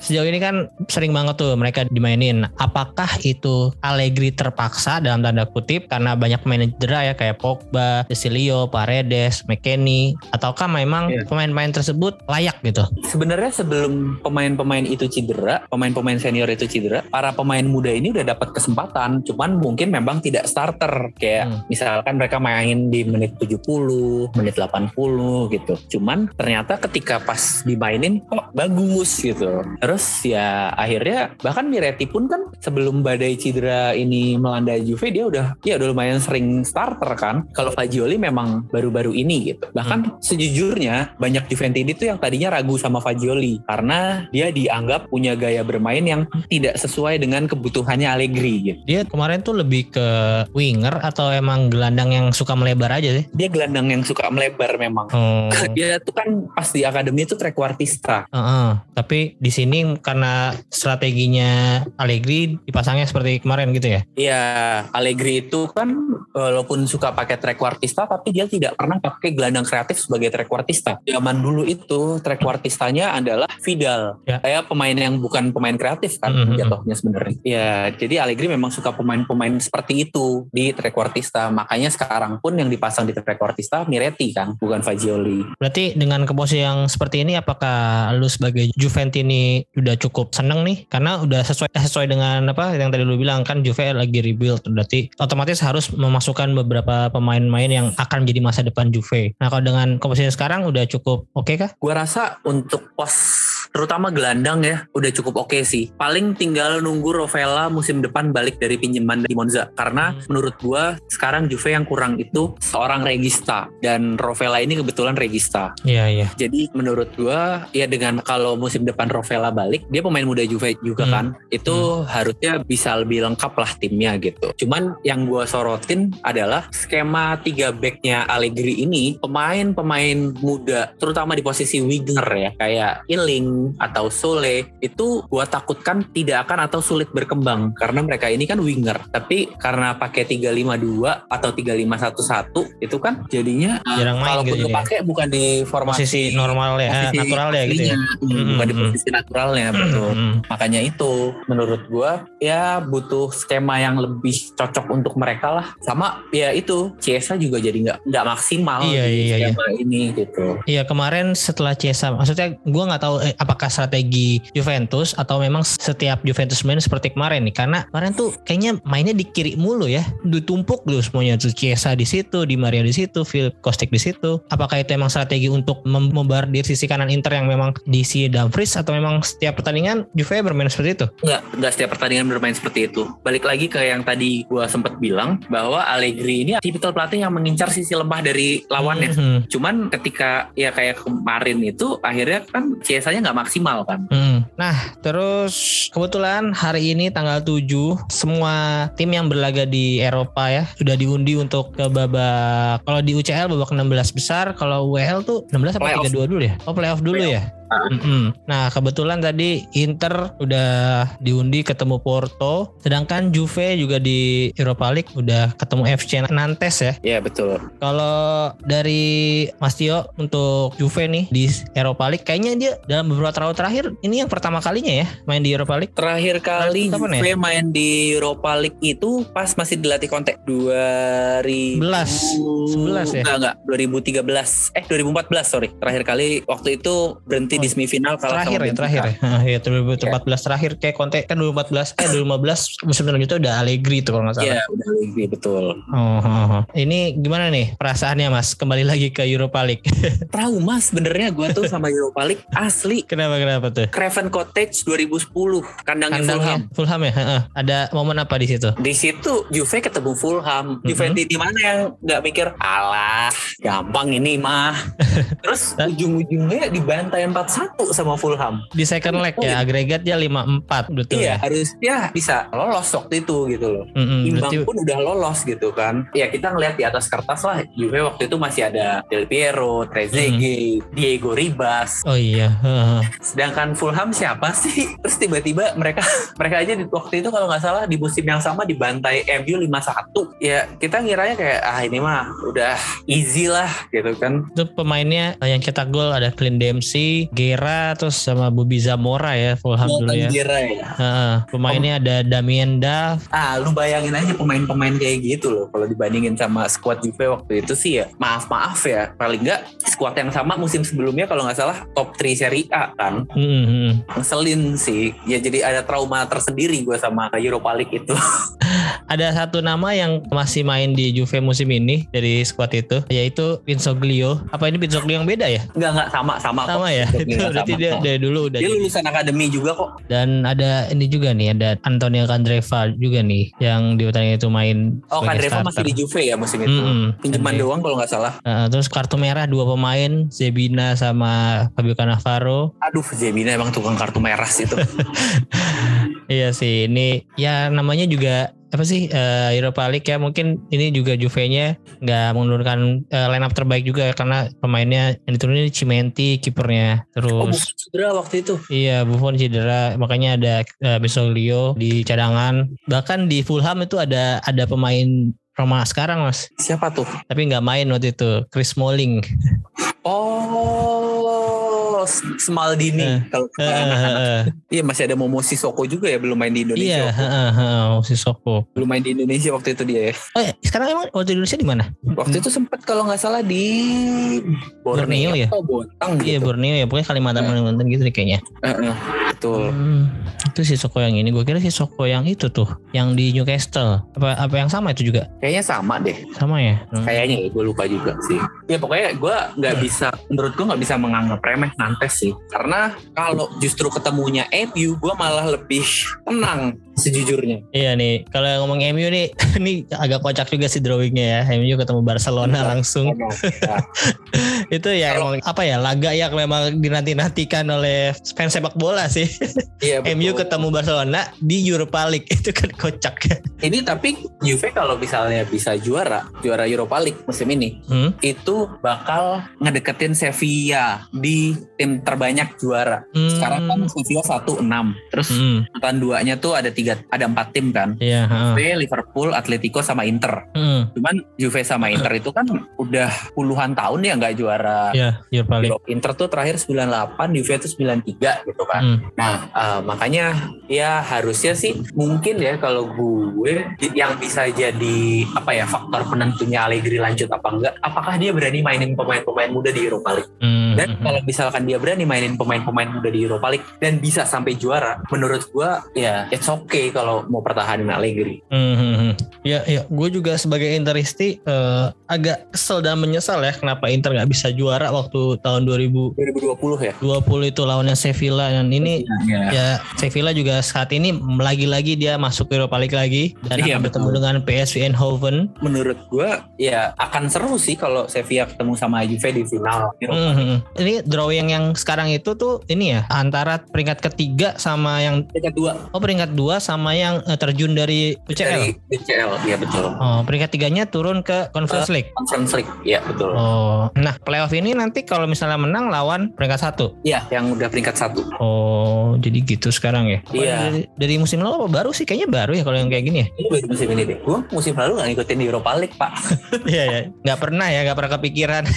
Sejauh ini kan sering banget tuh mereka dimainin. Apakah itu Allegri terpaksa dalam tanda kutip karena banyak pemain cedera ya kayak Pogba, Desilio, Paredes, McKennie, ataukah memang Iya. pemain-pemain tersebut layak gitu? Sebenarnya sebelum pemain-pemain itu cedera, pemain-pemain senior itu cedera, para pemain muda ini udah dapat kesempatan, cuman mungkin memang tidak starter. Kayak Hmm. misalkan mereka main di menit 70, menit 80 gitu. Cuman ternyata ketika pas dimainin kok bagus gitu. Terus ya akhirnya bahkan Miretti pun kan sebelum badai cedera ini melanda Juve dia udah ya udah lumayan sering starter kan. Kalau Fagioli memang baru-baru ini gitu. Bahkan sejujurnya banyak Juventini itu yang tadinya ragu sama Fagioli karena dia dianggap punya gaya bermain yang tidak sesuai dengan kebutuhannya Allegri gitu. Dia kemarin tuh lebih ke winger atau emang gelandang yang suka melebar aja sih? Dia gelandang yang suka melebar memang. Oh. Dia tuh kan pas di akademi itu trequartista. Heeh, tapi di sini karena strateginya Allegri dipasangnya seperti kemarin gitu ya. Iya, Allegri itu kan walaupun suka pakai trequartista tapi dia tidak pernah pakai gelandang kreatif sebagai trequartista. Zaman dulu itu trequartistanya adalah Vidal. Ya. Kayak pemain yang bukan pemain kreatif kan Mhm. jatuhnya sebenarnya. Ya, jadi Allegri memang suka pemain-pemain seperti itu di trequartista. Makanya sekarang pun yang dipasang di trequartista Miretti kan, bukan Fagioli. Berarti dengan komposisi yang seperti ini apakah lu sebagai Juventini udah cukup seneng nih? Karena udah sesuai sesuai dengan apa yang tadi lu bilang kan Juve lagi rebuild berarti otomatis harus memasukkan beberapa pemain-pemain yang akan menjadi masa depan Juve. Nah, kalau dengan komposisi sekarang udah cukup oke kah? Gua rasa untuk pos terutama gelandang ya udah cukup oke sih. Paling tinggal nunggu Rovella musim depan balik dari pinjaman di Monza karena Hmm. menurut gua sekarang Juve yang kurang itu seorang regista dan Rovella ini kebetulan regista. Iya, iya. Jadi menurut gua ya dengan kalau musim depan Rovella balik dia pemain muda Juve juga Hmm. kan itu harusnya bisa lebih lengkap lah timnya gitu. Cuman yang gua sorotin adalah skema tiga backnya Allegri ini pemain-pemain muda terutama di posisi winger ya kayak Iling atau Sole itu gua takutkan tidak akan atau sulit berkembang karena mereka ini kan winger tapi karena pakai 352 atau 3511 itu kan jadinya uh, Jarang main kalaupun gitu jadi. kepake bukan di formasi Posisi normal ya, eh, posisi natural ya gitu ya. Hmm, bukan di posisi naturalnya betul Hmm. makanya itu menurut gua ya butuh skema yang lebih cocok untuk mereka lah sama ya itu Ciesa juga jadi nggak nggak maksimal Iya, di iya, iya. skema ini gitu Iya kemarin setelah Chiesa, maksudnya gue nggak tahu eh, apakah strategi Juventus atau memang setiap Juventus main seperti kemarin nih, karena kemarin tuh kayaknya mainnya di kiri mulu ya, ditumpuk dulu semuanya tuh Chiesa di situ, di Maria di situ, Phil Kostic di situ. Apakah itu emang strategi untuk mem- membardir sisi kanan Inter yang memang diisi Dumfries atau memang setiap pertandingan Juve bermain seperti itu. Enggak, enggak setiap pertandingan bermain seperti itu. Balik lagi ke yang tadi gua sempat bilang bahwa Allegri ini tipikal pelatih yang mengincar sisi lemah dari lawannya. Hmm. Cuman ketika ya kayak kemarin itu akhirnya kan CSA-nya nggak maksimal kan. Hmm. Nah, terus kebetulan hari ini tanggal 7 semua tim yang berlaga di Eropa ya sudah diundi untuk ke babak kalau di UCL babak 16 besar, kalau UEL tuh 16 apa Playoff. 32 dulu ya? Oh, playoff dulu Playoff. ya? Mm-mm. Nah kebetulan tadi Inter udah diundi ketemu Porto, sedangkan Juve juga di Europa League udah ketemu FC Nantes ya. Iya betul. Kalau dari Mas Tio untuk Juve nih di Europa League, kayaknya dia dalam beberapa tahun terakhir ini yang pertama kalinya ya main di Europa League. Terakhir kali ya? Juve main di Europa League itu pas masih dilatih kontak 2000 11 ya? Enggak enggak 2013 eh 2014 sorry. Terakhir kali waktu itu berhenti di semifinal kalah Terakhir sama ya, terakhir ya. Ya 2014 terakhir kayak konten kan 2014 eh 2015 musim selanjutnya udah Allegri tuh kalau nggak salah. Iya, udah Allegri betul. Oh, oh, oh. Ini gimana nih perasaannya Mas kembali lagi ke Europa League? Trauma sebenarnya gua tuh sama Europa League asli. kenapa kenapa tuh? Craven Cottage 2010 kandangnya Fulham. Kandangnya Fulham ya. heeh. Ada momen apa di situ? Di situ Juve ketemu Fulham. Juve Mhm. di di mana yang nggak mikir, alah gampang ini mah. Terus ujung-ujungnya dibantai 4-1 sama Fulham. Di second leg ya agregatnya 5-4 betul iya, ya. harusnya bisa lolos waktu itu gitu loh. Mm-mm, Imbang berarti pun udah lolos gitu kan. Ya kita ngeliat di atas kertas lah Juve waktu itu masih ada Del Piero, Trezeguet, Hmm. Diego Ribas. Oh iya. Sedangkan Fulham siapa sih? Terus tiba-tiba mereka mereka aja di waktu itu kalau nggak salah di musim yang sama dibantai MU 5-1. Ya kita ngiranya kayak ah ini mah udah easy lah gitu kan. Itu pemainnya yang cetak gol ada Clint Dempsey, Gera, terus sama Bobby Zamora ya Fulham dulu ya. Kira ya. Heeh. Pemainnya ada Damien Duff. Ah, lu bayangin aja pemain-pemain kayak gitu loh kalau dibandingin sama squad Juve waktu itu sih ya. Maaf-maaf ya, paling nggak squad yang sama musim sebelumnya kalau nggak salah top 3 Serie A kan. Mm. Ngeselin sih. Ya jadi ada trauma tersendiri gue sama Europa League itu. Ada satu nama yang masih main di Juve musim ini dari squad itu, yaitu Pinsoglio. Apa ini Pinsoglio yang beda ya? Nggak nggak sama sama kok. Sama ya. Itu berarti sama dia kok. dari dulu udah. Dia jadi. lulusan akademi juga kok. Dan ada ini juga nih, ada Antonio Candreva juga nih yang di pertandingan itu main. Oh, Kandreva masih di Juve ya musim itu. Mm-mm. Pinjaman Kandreva. doang kalau nggak salah. Nah, terus kartu merah dua pemain, Zebina sama Fabio Cannavaro. Aduh, Jemina emang tukang kartu merah sih itu. Iya sih, ini ya namanya juga apa sih eh, Europa League ya? Mungkin ini juga Juve-nya nggak menurunkan eh, line up terbaik juga ya, karena pemainnya yang diturunin Cimenti kipernya. Oh, terus bukan cedera waktu itu. iya Buffon cedera. Makanya ada eh, Bisoglio di cadangan. Bahkan di Fulham itu ada ada pemain Roma sekarang mas. Siapa tuh? tapi nggak main waktu itu. Chris Smalling. Oh, Smaldini Eh, kalau Eh, eh. Iya masih ada Momo Sissoko juga ya belum main di Indonesia. iya waktu- heeh, heeh, si Soko Belum main di Indonesia waktu itu dia ya. oh ya, sekarang emang waktu di Indonesia di mana Waktu itu sempat kalau nggak salah di Borneo Borneo, ya? atau Bontang iya gitu. Borneo ya pokoknya Kalimantan. Kalimantan gitu deh kayaknya Eh, eh, betul. Hmm, itu si Soko yang ini. Gue kira si Soko yang itu tuh, yang di Newcastle. Apa apa yang sama itu juga? Kayaknya sama deh. Sama ya? Hmm. Kayaknya ya, gue lupa juga sih. Ya pokoknya gue nggak bisa, menurut gue nggak bisa menganggap remeh Nantes sih. Karena kalau justru ketemunya MU, gue malah lebih tenang sejujurnya. Iya nih, kalau yang ngomong MU nih, ini agak kocak juga sih drawingnya ya. MU ketemu Barcelona Iya. langsung. Ya. itu ya Kalau- emang apa ya laga yang memang dinanti-nantikan oleh fans sepak bola sih. Iya, MU betul. ketemu Barcelona di Europa League itu kan kocak. Ini tapi Juve kalau misalnya bisa juara, juara Europa League musim ini, Hmm? itu bakal ngedeketin Sevilla di tim terbanyak juara. Hmm. Sekarang kan Sevilla 1-6. Terus Hmm. urutan duanya tuh ada tiga, ada empat tim kan. Iya. heeh. Juve, Liverpool, Atletico sama Inter. Hmm. Cuman Juve sama Inter itu kan udah puluhan tahun ya nggak juara. Iya, Europa League. Eropa. Inter tuh terakhir 98, Juve itu 93 gitu kan. Hmm. Nah, eh, makanya ya harusnya sih mungkin ya kalau gue yang bisa jadi apa ya faktor penentunya Allegri lanjut apa enggak, apakah dia berani mainin pemain-pemain muda di Europa League? Hmm. Dan kalau misalkan dia berani mainin pemain-pemain muda di Europa League dan bisa sampai juara, menurut gue ya it's okay oke kalau mau pertahanin Allegri. Hmm, hmm, hmm. Ya, ya, gue juga sebagai Interisti eh, agak kesel dan menyesal ya kenapa Inter nggak bisa juara waktu tahun 2020 2020 ya. itu lawannya Sevilla dan ini Iya. ya Sevilla juga saat ini lagi-lagi dia masuk Europa League lagi dan Iya, akan bertemu dengan PSV Eindhoven. Menurut gua ya akan seru sih kalau Sevilla ketemu sama Juve di final. Hmm, hmm. Ini drawing yang sekarang itu tuh ini ya antara peringkat ketiga sama yang Peringkat dua oh peringkat dua sama yang eh, terjun dari UCL. dari UCL, iya betul. Oh, peringkat tiganya turun ke Conference Eh, League. Conference League, iya betul. Oh, nah playoff ini nanti kalau misalnya menang lawan peringkat satu. Iya, yang udah peringkat satu. Oh, jadi gitu sekarang ya? Iya. Dari, dari musim lalu apa baru sih? Kayaknya baru ya kalau yang kayak gini ya. Ini baru musim ini deh. Gua musim lalu gak ngikutin di Europa League, Pak. Iya ya. Gak pernah ya, gak pernah kepikiran.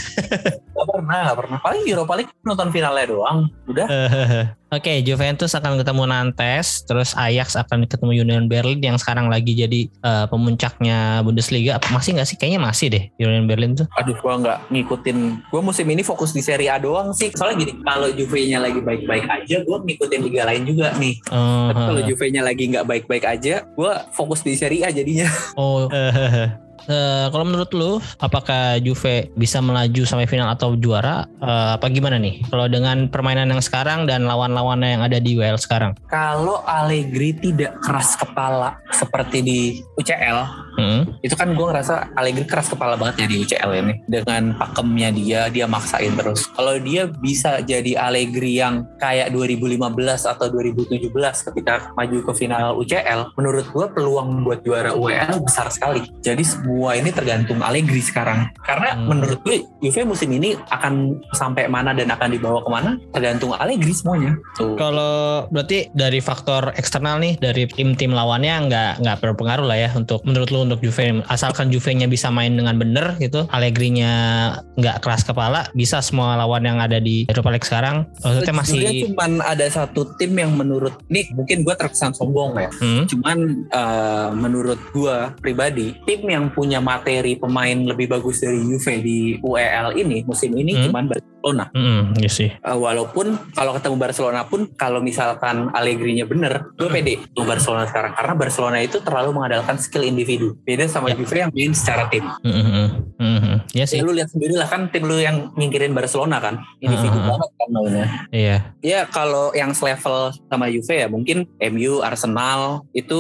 Gak pernah, gak pernah. Paling di Europa League nonton finalnya doang. Udah. Oke, Juventus akan ketemu Nantes, terus Ajax akan ketemu Union Berlin yang sekarang lagi jadi eh, pemuncaknya Bundesliga. Apa- Masih nggak sih? Kayaknya masih deh Union Berlin tuh. Aduh, gua nggak ngikutin. Gua musim ini fokus di Serie A doang sih. Soalnya gini, kalau Juve-nya lagi baik-baik aja, gua ngikutin liga lain juga nih. Oh, Tapi kalau Juve-nya lagi nggak baik-baik aja, gua fokus di Serie A jadinya. oh. Eh, kalau menurut lu, apakah Juve bisa melaju sampai final atau juara? Eh, apa gimana nih? Kalau dengan permainan yang sekarang dan lawan-lawannya yang ada di WL sekarang? Kalau Allegri tidak keras kepala seperti di UCL, Hmm. itu kan gue ngerasa Allegri keras kepala banget ya di UCL ini dengan pakemnya dia dia maksain terus kalau dia bisa jadi Allegri yang kayak 2015 atau 2017 ketika maju ke final UCL menurut gue peluang buat juara UEL besar sekali jadi semua ini tergantung Allegri sekarang. Karena Hmm. menurut gue Juve musim ini akan sampai mana dan akan dibawa ke mana tergantung Allegri semuanya. Tuh. Kalau berarti dari faktor eksternal nih dari tim-tim lawannya nggak nggak berpengaruh lah ya untuk menurut lu untuk Juve asalkan Juve-nya bisa main dengan bener gitu Allegri-nya nggak keras kepala bisa semua lawan yang ada di Europa League sekarang. Maksudnya masih cuman ada satu tim yang menurut ini mungkin gue terkesan sombong ya. Hmm? cuman eh, menurut gue pribadi tim yang punya materi pemain lebih bagus dari Juve di UEL ini musim ini Hmm. cuman Barcelona Hmm, iya sih. Eh, walaupun kalau ketemu Barcelona pun kalau misalkan Allegri-nya bener gue pede ketemu Barcelona sekarang karena Barcelona itu terlalu mengandalkan skill individu beda sama Ya. Juve yang main secara tim Hmm, hmm, hmm. Hmm. Iya sih. ya lu lihat sendiri lah kan tim lu yang nyingkirin Barcelona kan individu Hmm. banget kan mainnya Iya. Ya kalau yang selevel sama Juve ya mungkin MU, Arsenal itu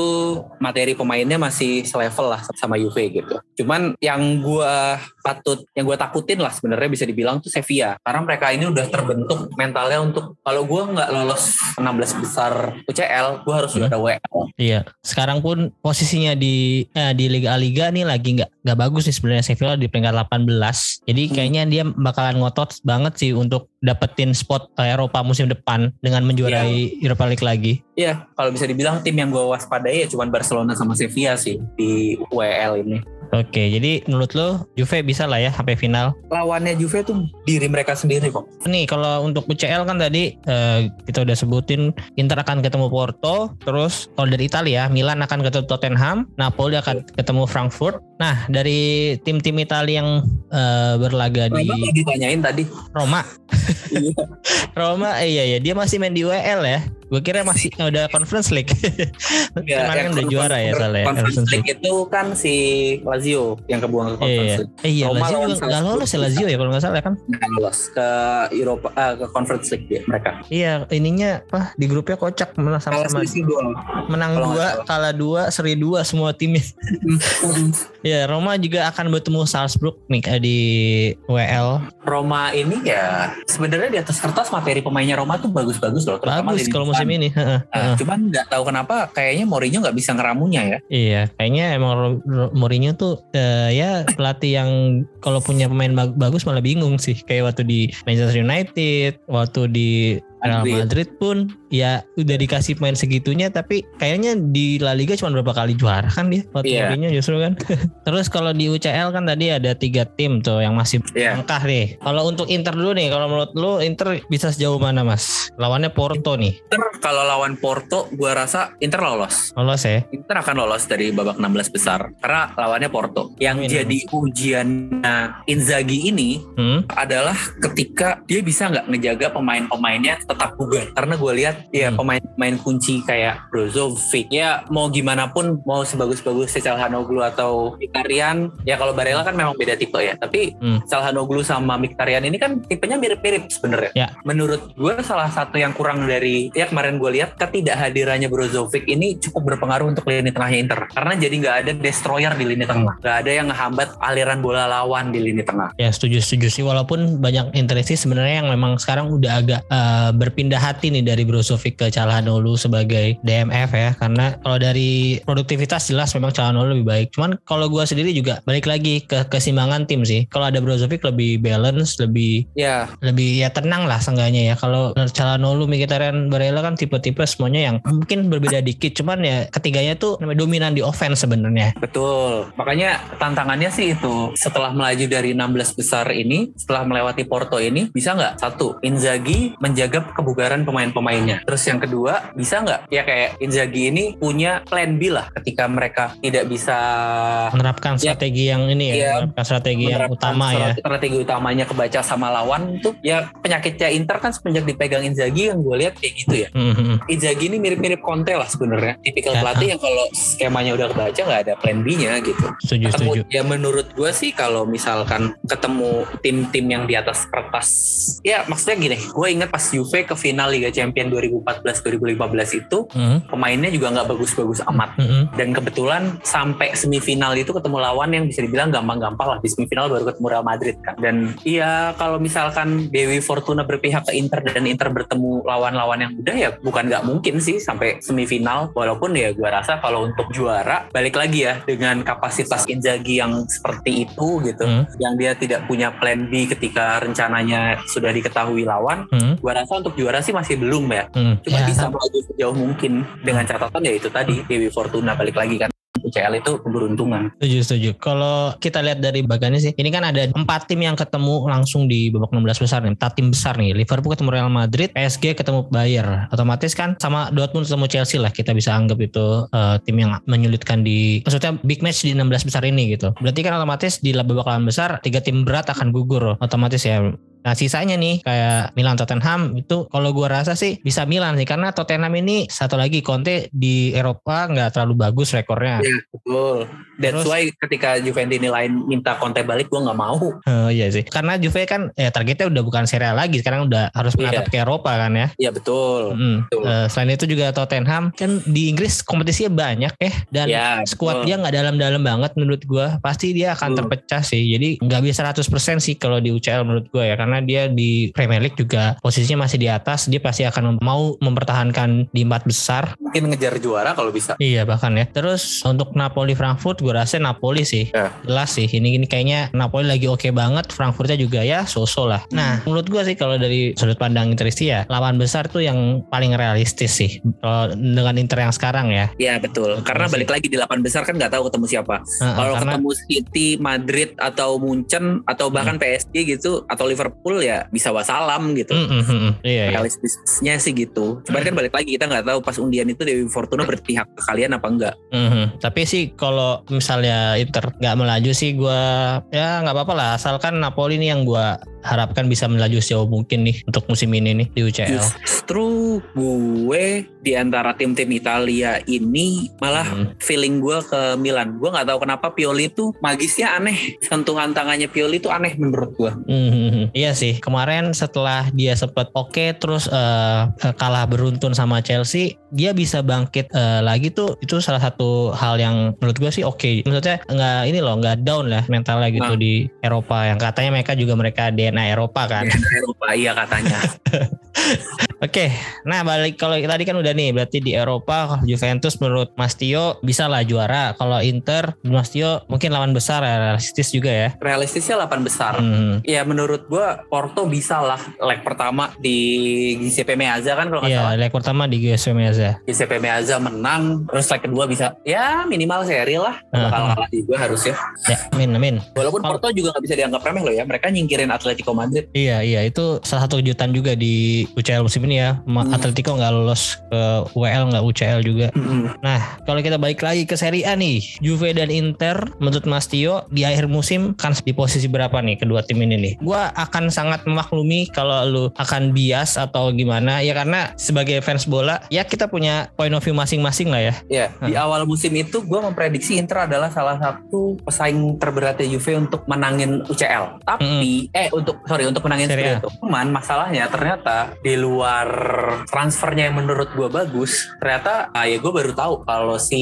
materi pemainnya masih selevel lah sama Juve gitu. Cuman yang gua patut, yang gua takutin lah sebenarnya bisa dibilang tuh Sevilla. Karena mereka ini udah terbentuk mentalnya untuk kalau gua nggak lolos 16 besar UCL, gua harus Hmm. juara WL. Iya, sekarang pun posisinya di eh, di Liga Liga nih lagi nggak nggak bagus nih sebenarnya Sevilla di peringkat 18. Jadi Hmm. kayaknya dia bakalan ngotot banget sih untuk dapetin spot eh, Eropa musim depan dengan menjuarai Europa League lagi. Iya, kalau bisa dibilang tim yang gua waspadai ya cuman Barcelona sama Sevilla sih di WL ini. Oke, jadi menurut lo Juve bisa lah ya sampai final. Lawannya Juve tuh diri mereka sendiri kok. Nih kalau untuk UCL kan tadi eh, kita udah sebutin Inter akan ketemu Porto, terus kalau dari Italia Milan akan ketemu Tottenham, Napoli akan ketemu Frankfurt. Nah dari tim-tim Italia yang eh, berlaga di Memang nggak ditanyain tadi. Roma, Iya. Roma eh, iya ya dia masih main di WL ya. Gue kira masih eh, udah Conference League. Enggak, Kemarin kan udah juara ya soalnya Conference League. League itu kan si Lazio yang kebuang ke Iya, Conference. League. Eh, iya Roma Lazio juga Salzburg. lolos ya Lazio ya kalau nggak salah kan? Nggak lolos ke Eropa ah, ke Conference League dia mereka. Iya ininya apa di grupnya kocak menang sama-sama menang dua kalah dua seri dua semua timnya. Ya Roma juga akan bertemu Salzburg nih eh, di WL. Roma ini ya sebenarnya di atas kertas materi pemainnya Roma tuh bagus-bagus loh. Bagus kalau musim ini. Heeh, heeh. cuman nggak tahu kenapa kayaknya Mourinho nggak bisa ngeramunya ya. Iya, kayaknya emang Mourinho tuh eh, ya pelatih yang kalau punya pemain bag- bagus malah bingung sih. Kayak waktu di Manchester United, waktu di Real Madrid. Madrid pun ya udah dikasih pemain segitunya tapi kayaknya di La Liga cuma berapa kali juara kan dia Iya. Mourinho justru kan. Terus kalau di UCL kan tadi ada tiga tim tuh yang masih Iya. Angkah nih. Kalau untuk Inter dulu nih, kalau menurut lu Inter bisa sejauh mana mas? Lawannya Porto nih, Inter kalau lawan Porto gua rasa Inter lolos. lolos ya? Inter akan lolos dari babak 16 besar karena lawannya Porto. Yang Amin. jadi ujiannya Inzaghi ini Hmm? adalah ketika dia bisa nggak ngejaga pemain-pemainnya tetap bugar. Karena gue lihat ya Hmm. pemain-pemain kunci kayak Brozovic ya mau gimana pun mau sebagus-bagus Calhanoglu atau Mkhitaryan ya kalau Barella kan memang beda tipe ya. Tapi Hmm. Calhanoglu sama Mkhitaryan ini kan tipenya mirip-mirip sebenarnya. Ya. menurut gue salah satu yang kurang dari ya kemarin gue lihat ketidakhadirannya Brozovic ini cukup berpengaruh untuk lini tengahnya Inter. Karena jadi nggak ada destroyer di lini tengah. Nggak ada yang ngehambat aliran bola lawan di lini tengah. Ya setuju setuju sih. Walaupun banyak interesi sebenarnya yang memang sekarang udah agak eh, berpindah hati nih dari Brozovic ke Calhanoglu sebagai DMF ya karena kalau dari produktivitas jelas memang Calhanoglu lebih baik. Cuman kalau gua sendiri juga balik lagi ke keseimbangan tim sih. Kalau ada Brozovic lebih balance, lebih ya lebih ya tenang lah seenggaknya ya. Kalau Calhanoglu, Mkhitaryan, Barella kan tipe-tipe semuanya yang mungkin berbeda dikit cuman ya ketiganya tuh dominan di offense sebenarnya. Betul. Makanya tantangannya sih itu setelah melaju dari 16 besar ini, setelah melewati Porto ini, bisa nggak satu Inzaghi menjaga kebugaran pemain-pemainnya. Terus yang kedua, bisa nggak ya kayak Inzaghi ini punya plan B lah ketika mereka tidak bisa Menerapkan Ya. strategi yang ini ya, Iya. menerapkan strategi yang menerapkan utama ya. strategi- Strategi utamanya kebaca sama lawan tuh ya penyakitnya Inter kan semenjak dipegang Inzaghi yang gue lihat kayak gitu ya. Hmm, hmm, hmm. Inzaghi ini mirip-mirip Conte lah sebenarnya. Tipikal Ya. pelatih yang kalau skemanya udah kebaca nggak ada plan B-nya gitu. Setuju, ketemu setuju. ya menurut gue sih kalau misalkan ketemu tim-tim yang di atas kertas ya maksudnya gini gue inget pas Juve ke final Liga Champion 2014-2015 itu Hmm, pemainnya juga nggak bagus-bagus amat. Hmm, dan kebetulan sampai semifinal itu ketemu lawan yang bisa dibilang gampang-gampang lah. Di semifinal baru ketemu Real Madrid kan. Dan iya kalau misalkan Dewi Fortuna berpihak ke Inter dan Inter bertemu lawan-lawan yang mudah ya bukan nggak mungkin sih sampai semifinal. Walaupun ya gue rasa kalau untuk juara balik lagi ya dengan kapasitas Inzaghi yang seperti itu gitu Hmm. yang dia tidak punya plan B ketika rencananya sudah diketahui lawan Hmm, gue rasa untuk juara sih masih belum ya hmm. cuma Ya, bisa melaju sejauh mungkin dengan catatan ya itu tadi Dewi Fortuna balik lagi kan UCL itu keberuntungan Setuju, setuju. Kalau kita lihat dari bagannya sih, ini kan ada empat tim yang ketemu langsung di babak 16 besar nih. Empat tim besar nih. Liverpool ketemu Real Madrid, PSG ketemu Bayer. Otomatis kan sama Dortmund ketemu Chelsea lah. Kita bisa anggap itu eh, tim yang menyulitkan di, maksudnya big match di 16 besar ini gitu. Berarti kan otomatis di babak 8 besar, tiga tim berat akan gugur otomatis ya. Nah sisanya nih kayak Milan Tottenham itu kalau gua rasa sih bisa Milan sih karena Tottenham ini satu lagi Conte di Eropa nggak terlalu bagus rekornya. Iya betul that's Terus- why ketika Juventus lain minta Conte balik gue nggak mau Oh iya sih. Karena Juve kan ya targetnya udah bukan Serie A lagi, sekarang udah harus menatap ke Eropa kan ya. Iya betul Mm. Betul. Eh, selain itu juga Tottenham kan di Inggris kompetisinya banyak ya dan ya squad betul. dia nggak dalam-dalam banget menurut gua. Pasti dia akan Betul. terpecah sih. Jadi nggak bisa 100% sih kalau di UCL menurut gua ya karena dia di Premier League juga posisinya masih di atas, dia pasti akan mau mempertahankan di empat besar. mungkin ngejar juara kalau bisa Iya bahkan ya. Terus untuk Napoli Frankfurt gue rasa Napoli sih. Ya. Jelas sih. Ini, ini kayaknya Napoli lagi oke banget. Frankfurtnya juga ya so-so lah. Nah menurut gue sih kalau dari sudut pandang Interisti ya. Lawan besar tuh yang paling realistis sih. Kalau dengan Inter yang sekarang ya. Iya betul karena sih. balik lagi di delapan besar kan nggak tahu ketemu siapa Heeh, kalau karena ketemu City Madrid atau Munchen atau bahkan PSG gitu atau Liverpool ya bisa wassalam gitu Mm, mm, mm, mm. Iya, iya. realistisnya sih gitu. Cuman kan balik lagi kita nggak tahu pas undian itu Dewi Fortuna berpihak ke kalian apa enggak. Mhm. Tapi sih kalau misalnya Inter nggak melaju sih gue ya nggak apa-apa lah. Asalkan Napoli nih yang gue harapkan bisa melaju sejauh mungkin nih untuk musim ini nih di UCL. Justru gue di antara tim-tim Italia ini malah Hmm. feeling gue ke Milan. Gue nggak tahu kenapa Pioli itu magisnya aneh. Sentuhan tangannya Pioli itu aneh menurut gue. Mhm. Iya sih. Kemarin setelah dia sempat oke terus eh, eh, kalah beruntun sama Chelsea dia bisa bangkit eh, lagi tuh itu salah satu hal yang menurut gue sih oke maksudnya nggak ini loh nggak down lah mentalnya gitu Nah. di Eropa yang katanya mereka juga mereka DNA Eropa kan Eropa iya katanya. Oke, nah balik kalau tadi kan udah nih berarti di Eropa Juventus menurut Mas Tio bisa lah juara. Kalau Inter Mas Tio mungkin lawan besar ya, realistis juga ya. Realistisnya 8 besar. Hmm. Ya menurut gue Porto bisa lah leg pertama di Giuseppe Meazza kan kalau nggak salah. Iya, leg pertama di GSW Meazza. Giuseppe Meazza menang, terus leg kedua bisa ya minimal seri lah. Bakal Hmm. kalah juga harusnya. Ya, amin amin. Walaupun Kalau- Porto juga nggak bisa dianggap remeh loh ya. Mereka nyingkirin Atletico Madrid. Iya, iya itu salah satu kejutan juga di UCL musim ini ya, Hmm. Atletico nggak lolos ke WL nggak UCL juga. Mm-mm. Nah, kalau kita balik lagi ke Serie A nih, Juve dan Inter, menurut Mas Tio di akhir musim kan di posisi berapa nih kedua tim ini nih? Gua akan sangat memaklumi kalau lu akan bias atau gimana ya karena sebagai fans bola ya kita punya point of view masing-masing lah ya. Ya, di awal musim itu gue memprediksi Inter adalah salah satu pesaing terberatnya Juve untuk menangin UCL. Tapi eh untuk sorry untuk menangin Serie A. Cuman masalahnya ternyata di luar transfernya yang menurut gue bagus, ternyata ah, ya gue baru tahu kalau si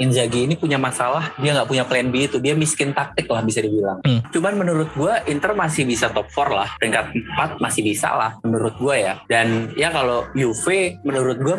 Inzaghi ini punya masalah dia nggak punya plan B itu dia miskin taktik lah bisa dibilang. Hmm. Cuman menurut gue Inter masih bisa top 4 lah, peringkat 4 masih bisa lah menurut gue ya. Dan ya kalau Juve menurut gue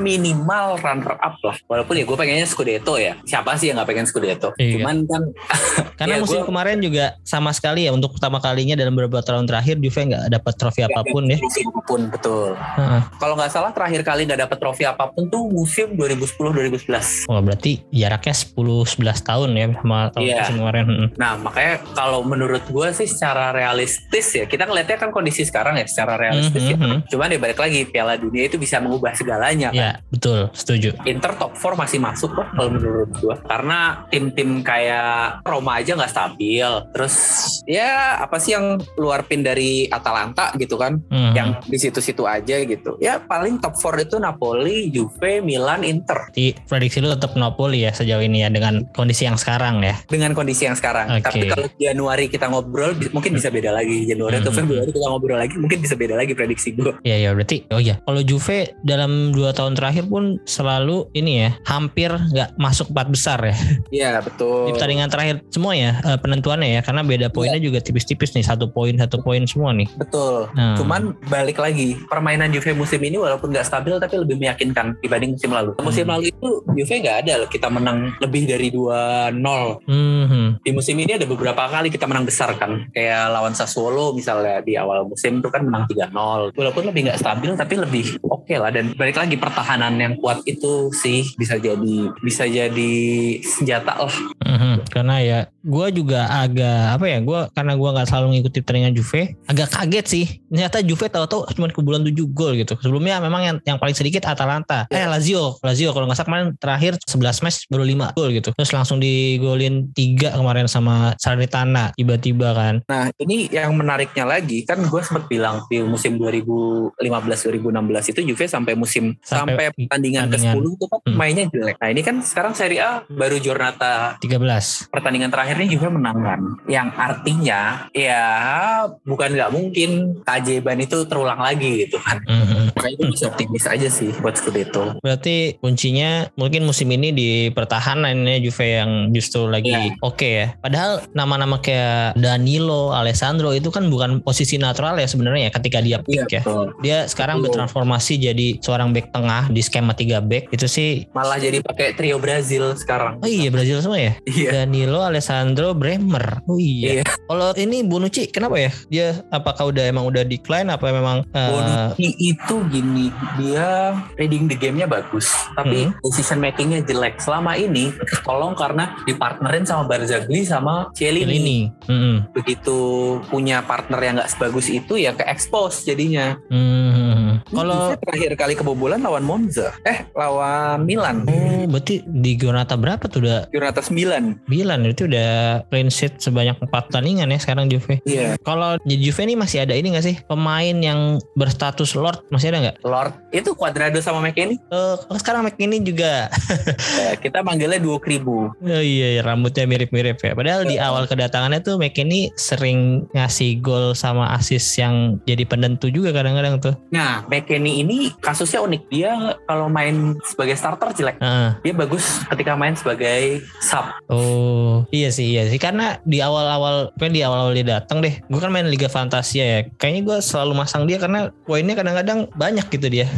minimal runner up lah. Walaupun ya gue pengennya Scudetto ya. Siapa sih yang nggak pengen Scudetto? Iya. Cuman kan Karena Ya, musim gua- kemarin juga sama sekali ya untuk pertama kalinya dalam beberapa tahun terakhir Juve nggak dapat trofi apa pun ya. apa pun betul. Heeh. Kalau nggak salah terakhir kali nggak dapat trofi apa pun tuh musim 2010-2011. Wah berarti jaraknya 10-11 tahun ya sama tahun Iya. musim kemarin. Nah makanya kalau menurut gue sih secara realistis ya kita ngeliatnya kan kondisi sekarang ya secara realistis ya. Mhm. Cuman ya balik lagi Piala Dunia itu bisa mengubah segalanya kan. Ya betul setuju. Inter top 4 masih masuk kok kalau menurut gua karena tim-tim kayak Roma aja nggak stabil terus ya apa sih yang luar pin dari Atalanta gitu kan Mhm. yang di situ-situ aja gitu ya paling top 4 itu Napoli, Juve, Milan, Inter Di prediksi lu tetap Napoli ya sejauh ini ya dengan kondisi yang sekarang ya. dengan kondisi yang sekarang Oke. tapi kalau Januari kita ngobrol mungkin bisa beda lagi Januari atau Hmm. Februari kita ngobrol lagi mungkin bisa beda lagi prediksi gua Iya ya berarti oh ya kalau Juve dalam dua tahun terakhir pun selalu ini ya hampir nggak masuk empat besar ya Iya betul di pertandingan terakhir semua ya eh, penentuannya ya karena beda poinnya juga tipis-tipis nih satu poin satu poin semua nih. Betul. Hmm. Cuman balik lagi, permainan Juve musim ini walaupun nggak stabil tapi lebih meyakinkan dibanding musim lalu. Musim Hmm. lalu itu Juve nggak ada loh kita menang lebih dari 2-0. Mhm. Di musim ini ada beberapa kali kita menang besar kan. Kayak lawan Sassuolo misalnya di awal musim itu kan menang 3-0. Walaupun lebih nggak stabil tapi lebih oke lah. Dan balik lagi pertahanan yang kuat itu sih bisa jadi bisa jadi senjata lah. Mhm. Karena ya gue juga agak apa ya gue karena gue nggak selalu ngikutin pertandingan Juve agak kaget sih. Ternyata Juve tahu-tahu cuma kebobolan 7 gol gitu. Sebelumnya memang yang yang paling sedikit Atalanta. Eh Lazio Lazio kalau nggak salah kemarin terakhir 11 match baru 5 gol gitu. Terus langsung digolin 3 kemarin sama Salernitana tiba-tiba kan. Nah ini yang menariknya lagi kan gue sempat bilang di musim 2015-2016 itu Juve sampai musim Sampai sampai, pertandingan pertandingan. ke-10 itu kan Hmm. mainnya jelek. Nah ini kan sekarang Serie A baru Giornata 13 pertandingan terakhirnya Juve menang kan. Yang artinya ya bukan nggak mungkin keajaiban itu terulang lagi gitu kan. Mhm. Makanya gue bisa optimis aja sih buat Scudetto. Berarti kuncinya mungkin musim ini di pertahanannya Juve yang justru lagi Iya. oke ya. Padahal nama-nama kayak Danilo, Alessandro itu kan bukan posisi natural ya sebenarnya ya ketika dia pick ya. betul. Dia sekarang Betul. bertransformasi jadi seorang back tengah di skema 3 back. Itu sih Malah jadi pakai trio Brazil sekarang. Oh iya Brazil semua ya. Iya. Danilo, Alessandro, Bremer. Oh iya. Iya. Kalau ini Bonucci kenapa ya? Dia apakah udah emang udah decline apa memang eh, Bonucci itu gini, dia reading the game-nya bagus, tapi Hmm. decision making-nya jelek. Selama ini tolong karena dipartnerin sama Barzagli sama Cielini. ini? Mm-mm. Begitu punya partner yang nggak sebagus itu ya ke expose jadinya. Hmm. Kalau terakhir kali kebobolan lawan Monza, eh lawan Milan. Oh, berarti di Giornata berapa tuh udah Giornata 9. Milan itu udah clean sheet sebanyak 4 pertandingan ya sekarang Juve. Iya. Kalau di Juve ini masih ada ini gak sih pemain yang berstatus Lord masih ada nggak? Lord itu Cuadrado sama McKennie. Eh, kalau sekarang McKinney juga. Ya, kita manggilnya dua kribu. Oh iya, iya, rambutnya mirip-mirip ya. Padahal di awal kedatangannya tuh McKinney sering ngasih gol sama assist yang jadi penentu juga kadang-kadang tuh. Nah, McKennie ini kasusnya unik. Dia kalau main sebagai starter jelek. Heeh. Dia bagus ketika main sebagai sub. Oh iya sih iya sih karena di awal-awal pokoknya di awal-awal dia datang deh gue kan main Liga Fantasia ya kayaknya gue selalu masang dia karena poinnya kadang-kadang banyak gitu dia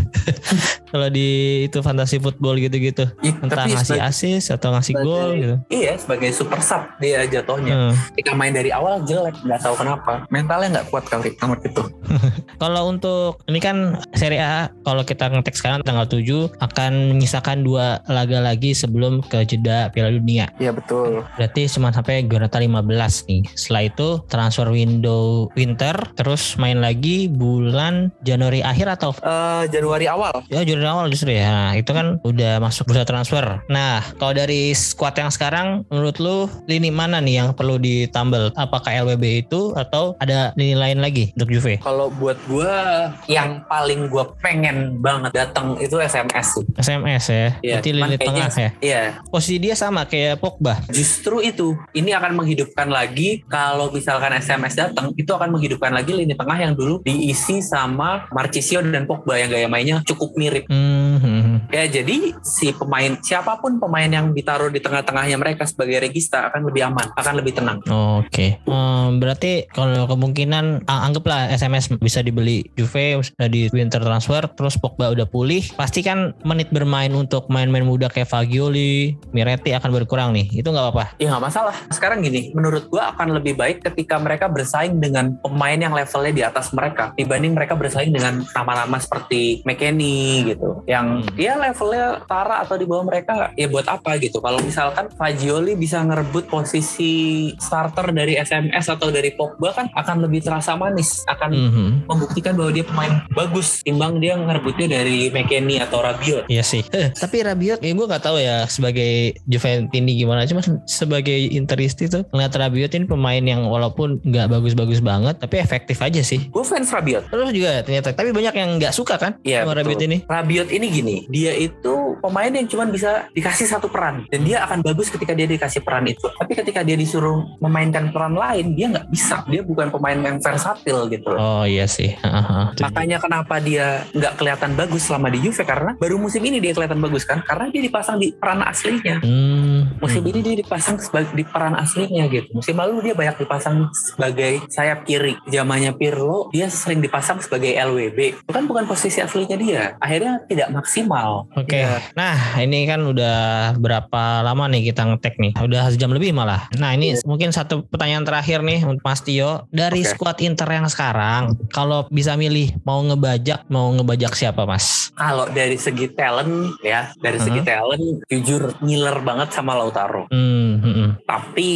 kalau di itu fantasi football gitu-gitu Ih, entah ngasih sebagai- assist atau ngasih sebagai- gol gitu Iya, sebagai super sub dia jatuhnya. Hmm. Ketika main dari awal jelek, nggak tahu kenapa. Mentalnya nggak kuat kali nomor itu. Kalau untuk ini kan Serie A kalau kita ngetek sekarang tanggal 7 akan menyisakan dua laga lagi sebelum ke jeda Piala Dunia. Iya betul. Berarti cuma sampai Giornata 15 nih. Setelah itu transfer window winter terus main lagi bulan Januari akhir atau Eh, Januari awal. Ya Januari awal justru ya. Nah, itu kan udah masuk bursa transfer. Nah, kalau dari squad yang sekarang menurut lu lini mana nih yang perlu ditambal? Apakah LWB itu atau ada lini lain lagi untuk Juve? Kalau buat gua yang paling gua pengen banget datang itu SMS sih. SMS ya. Berarti cuman lini tengah ya. Iya, Posisi dia sama kayak Pogba. justru itu. Ini akan menghidupkan lagi kalau misalkan SMS datang, itu akan menghidupkan lagi lini tengah yang dulu diisi sama Marchisio dan Pogba yang gaya mainnya cukup mirip. Hmm, hmm. Ya jadi si pemain siapa pun pemain yang ditaruh di tengah-tengahnya mereka sebagai regista akan lebih aman, akan lebih tenang. Oke, Em, berarti kalau kemungkinan anggaplah SMS bisa dibeli Juve di winter transfer, terus Pogba udah pulih, pasti kan menit bermain untuk main-main muda kayak Fagioli, Miretti akan berkurang nih. Itu nggak apa-apa. Ya nggak masalah. Sekarang gini, menurut gua akan lebih baik ketika mereka bersaing dengan pemain yang levelnya di atas mereka dibanding mereka bersaing dengan nama-nama seperti McKennie gitu. Yang Hmm. ya levelnya tara atau di bawah mereka ya buat apa gitu. Kalau misalkan Fagioli bisa ngerebut posisi starter dari SMS atau dari Pogba kan akan lebih terasa manis, akan Mhm. membuktikan bahwa dia pemain bagus timbang dia ngerebutnya dari McKennie atau Rabiot. Iya sih. Eh, tapi Rabiot, ya gue nggak tahu ya sebagai Juventini gimana. Cuma sebagai Interisti tuh ngeliat Rabiot ini pemain yang walaupun nggak bagus-bagus banget, tapi efektif aja sih. Gue fans Rabiot. Terus juga ternyata, tapi banyak yang nggak suka kan Iya sama betul. Rabiot ini. Rabiot ini gini, dia itu pemain yang cuma bisa dikasih satu peran dan dia akan bagus ketika dia dikasih peran itu. Tapi ketika dia disuruh memainkan peran lain, dia nggak bisa. Dia bukan pemain yang versatil gitu. Oh iya sih. Heeh, setuju. Makanya kenapa dia nggak kelihatan bagus selama di Juve karena baru musim ini dia kelihatan bagus kan? Karena dia dipasang di peran aslinya. Hmm, Musim ini dia dipasang sebagai di peran aslinya gitu. Musim lalu dia banyak dipasang sebagai sayap kiri. Zamannya Pirlo dia sering dipasang sebagai LWB. Itu kan bukan posisi aslinya dia. Akhirnya tidak maksimal. Oke. Ya, Nah, ini kan udah berapa lama nih kita ngetek nih? Udah sejam lebih malah. Nah, ini mungkin satu pertanyaan terakhir nih untuk Mas Tio. Dari Oke. skuad Inter yang sekarang, kalau bisa milih mau ngebajak, mau ngebajak siapa, Mas? Kalau dari segi talent ya, dari segi Hmm. talent jujur ngiler banget sama Lautaro. Hmm, hmm, hmm. Tapi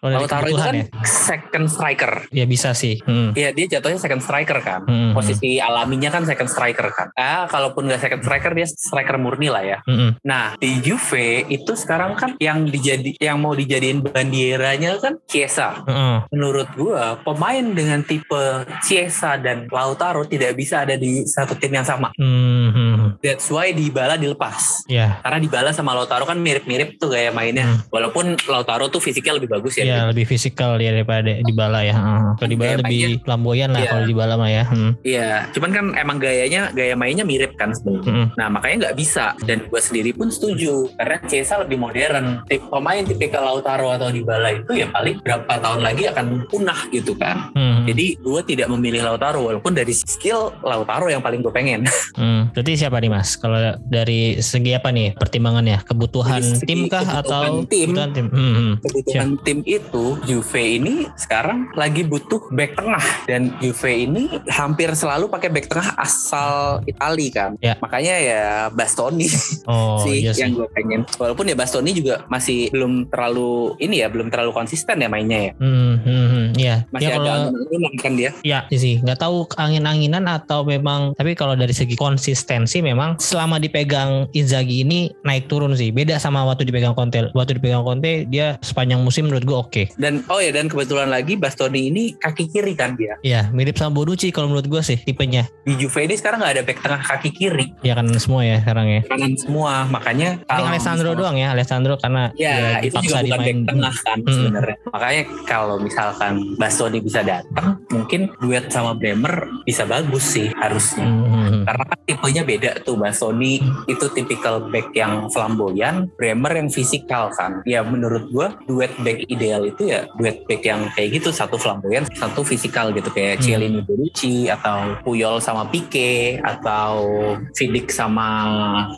Oh, Lautaro itu kan ya? second striker. Ya bisa sih. Hmm. Iya dia jatuhnya second striker kan. Hmm, hmm, Posisi alaminya kan second striker kan. Ah, kalaupun nggak second striker dia striker murni lah ya. hmm, hmm. Nah di Juve itu sekarang kan yang dijadi yang mau dijadiin bandieranya kan Chiesa. Heeh. Menurut gua pemain dengan tipe Chiesa dan Lautaro tidak bisa ada di satu tim yang sama. Hmm, hmm. That's why Dybala dilepas. Ya, Karena Dybala sama Lautaro kan mirip-mirip tuh gaya mainnya. Hmm. Walaupun Lautaro tuh fisiknya lebih bagus ya. ya lebih fisikal dia daripada Dybala ya. Heeh. Kalau Dybala Kayak lebih flamboyan lah Iya. kalau Dybala mah ya. Hmm. Iya, cuman kan emang gayanya gaya mainnya mirip kan sebenarnya. Hmm. Nah makanya nggak bisa dan gue sendiri pun setuju karena Chiesa lebih modern. Tip pemain tipikal Lautaro atau Dybala itu ya paling berapa tahun lagi akan punah gitu kan. Hmm. Jadi gue tidak memilih Lautaro walaupun dari skill Lautaro yang paling gue pengen. Hmm, berarti siapa nih mas? Kalau dari segi apa nih pertimbangannya? Kebutuhan tim kah kebutuhan atau tim. kebutuhan tim? Hmm, hmm. Kebutuhan tim itu Juve ini sekarang lagi butuh back tengah dan Juve ini hampir selalu pakai back tengah asal Itali kan. Ya. Makanya ya Bastoni Oh sih iya yang gue pengen. Walaupun ya Bastoni juga masih belum terlalu ini ya, belum terlalu konsisten ya mainnya ya. Hmm, hmm, hmm. Iya. Masih ya ada kalau angin-anginan kan dia. ya sih nggak tahu angin-anginan atau memang tapi kalau dari segi konsistensi memang selama dipegang Inzaghi ini naik turun sih. Beda sama waktu dipegang Conte. Waktu dipegang Conte dia sepanjang musim menurut gue oke. Dan oh ya dan kebetulan lagi Bastoni ini kaki kiri kan dia. Iya mirip sama Bonucci kalau menurut gue sih tipenya. Di Juve ini sekarang nggak ada back tengah kaki kiri, Ya kan semua ya sekarang ya. kanan semua. Makanya Paling Alessandro doang ya Alessandro karena Ya, dia itu juga bukan back tengah kan Hmm. sebenarnya. Makanya kalau misalkan Bastoni bisa datang, mungkin duet sama Bremer bisa bagus sih harusnya. Hmm. Karena kan tipenya beda tuh Bastoni itu tipikal back yang flamboyan, Bremer yang fisikal kan. Ya menurut gua duet back ideal itu ya duet back yang kayak gitu, satu flamboyan, satu fisikal gitu kayak Hmm. Chiellini Bonucci atau Puyol sama Pique atau Vidic sama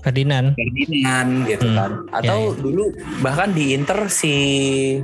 Ferdinand. Ferdinand gitu Hmm. kan. Atau Ya, ya. dulu bahkan di Inter si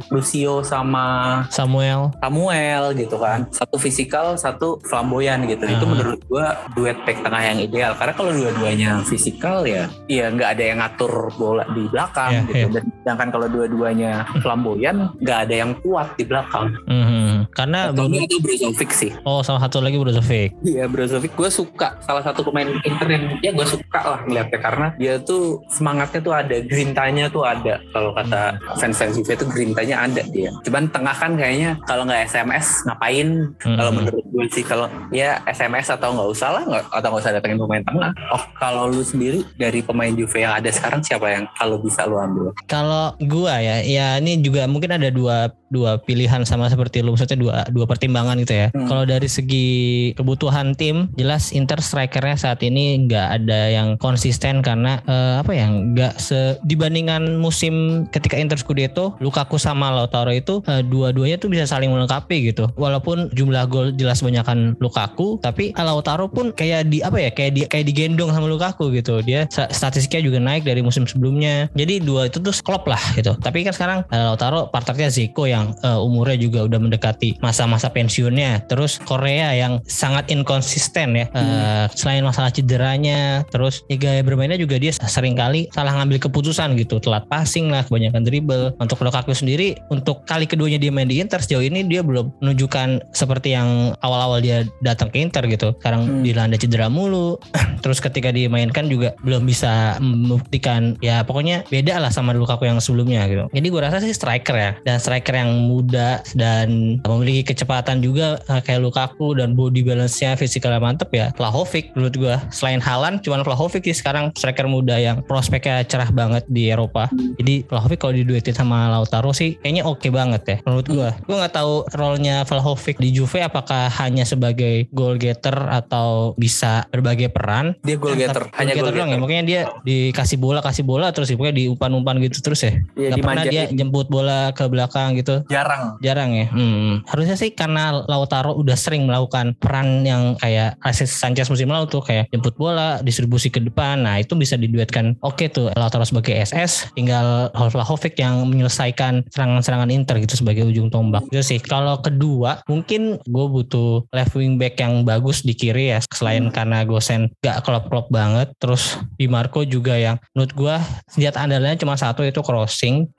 Lucio sama Samuel. Samuel Samuel gitu kan. Satu fisikal, satu flamboyan gitu. Itu Ah. menurut gue duet back tengah yang ideal. Karena kalau dua-duanya fisikal ya, ya nggak ada yang ngatur bola di belakang Iya, gitu. iya. Dan sedangkan kalau dua-duanya flamboyan, nggak ada yang kuat di belakang. Mhm. Karena itu Brozovic sih. oh salah satu lagi Brozovic. Iya Brozovic gue suka salah satu pemain Inter yang ya gue suka lah ngeliatnya karena dia tuh semangatnya tuh ada grintanya tuh ada kalau kata fans-fans Juve tuh grintanya ada dia cuman tengah kan kayaknya kalau nggak SMS ngapain kalau Mhm. menurut gue sih kalau ya SMS atau nggak usah lah nggak atau nggak usah datengin pemain tengah oh kalau lu sendiri dari pemain Juve yang ada sekarang siapa yang kalau bisa lu ambil Kalau gua ya, ya ini juga mungkin ada dua dua pilihan sama seperti lu maksudnya dua dua pertimbangan gitu ya. Hmm. Kalau dari segi kebutuhan tim, jelas Inter strikernya saat ini nggak ada yang konsisten karena eh, apa ya nggak se dibandingkan musim ketika Inter Scudetto, Lukaku sama Lautaro itu eh, dua-duanya tuh bisa saling melengkapi gitu. Walaupun jumlah gol jelas banyakan Lukaku, tapi Lautaro pun kayak di apa ya kayak di kayak digendong sama Lukaku gitu. Dia statistiknya juga naik dari musim sebelumnya. Jadi dua itu tuh klop lah gitu. Tapi kan sekarang eh, Lautaro partnernya Zico yang eh, umurnya juga udah mendekati masa-masa pensiunnya. Terus Korea yang sangat inkonsisten ya. Eh, Selain masalah cederanya, terus ya gaya bermainnya juga dia sering kali salah ngambil keputusan gitu. Telat passing lah, kebanyakan dribble. Untuk Lukaku sendiri, untuk kali keduanya dia main di Inter sejauh ini dia belum menunjukkan seperti yang awal-awal dia datang ke Inter gitu. Sekarang Hmm. dilanda cedera mulu. terus ketika dimainkan juga belum bisa membuktikan ya pokoknya beda lah sama Lukaku yang sebelumnya gitu. Jadi gue rasa sih striker ya dan striker yang muda dan memiliki kecepatan juga eh, kayak Lukaku dan body balance-nya fisikalnya mantep ya. Vlahovic menurut gue selain Halan cuman Vlahovic sih sekarang striker muda yang prospeknya cerah banget di Eropa. Jadi Vlahovic kalau diduetin sama Lautaro sih kayaknya oke banget ya menurut gue. Gue nggak tahu role-nya Vlahovic di Juve apakah hanya sebagai goal getter atau bisa berbagai peran dia goal getter hanya goal getter doang ya. getter Makanya dia dikasih bola, kasih bola terus ya. Pokoknya diumpan-umpan gitu terus ya. Iya, Gak pernah dia jemput bola ke belakang gitu. jarang Jarang ya. Hmm. Harusnya sih karena Lautaro udah sering melakukan peran yang kayak Alexis Sanchez musim lalu tuh kayak jemput bola, distribusi ke depan. Nah, itu bisa diduetkan. Oke tuh Lautaro sebagai SS, tinggal Vlahovic yang menyelesaikan serangan-serangan Inter gitu sebagai ujung tombak. Itu sih. Kalau kedua, mungkin gue butuh left wing back yang bagus di kiri ya selain karena Gosen gak klop-klop banget. Terus Di Marco juga yang menurut gue senjata andalanya cuma satu itu crossing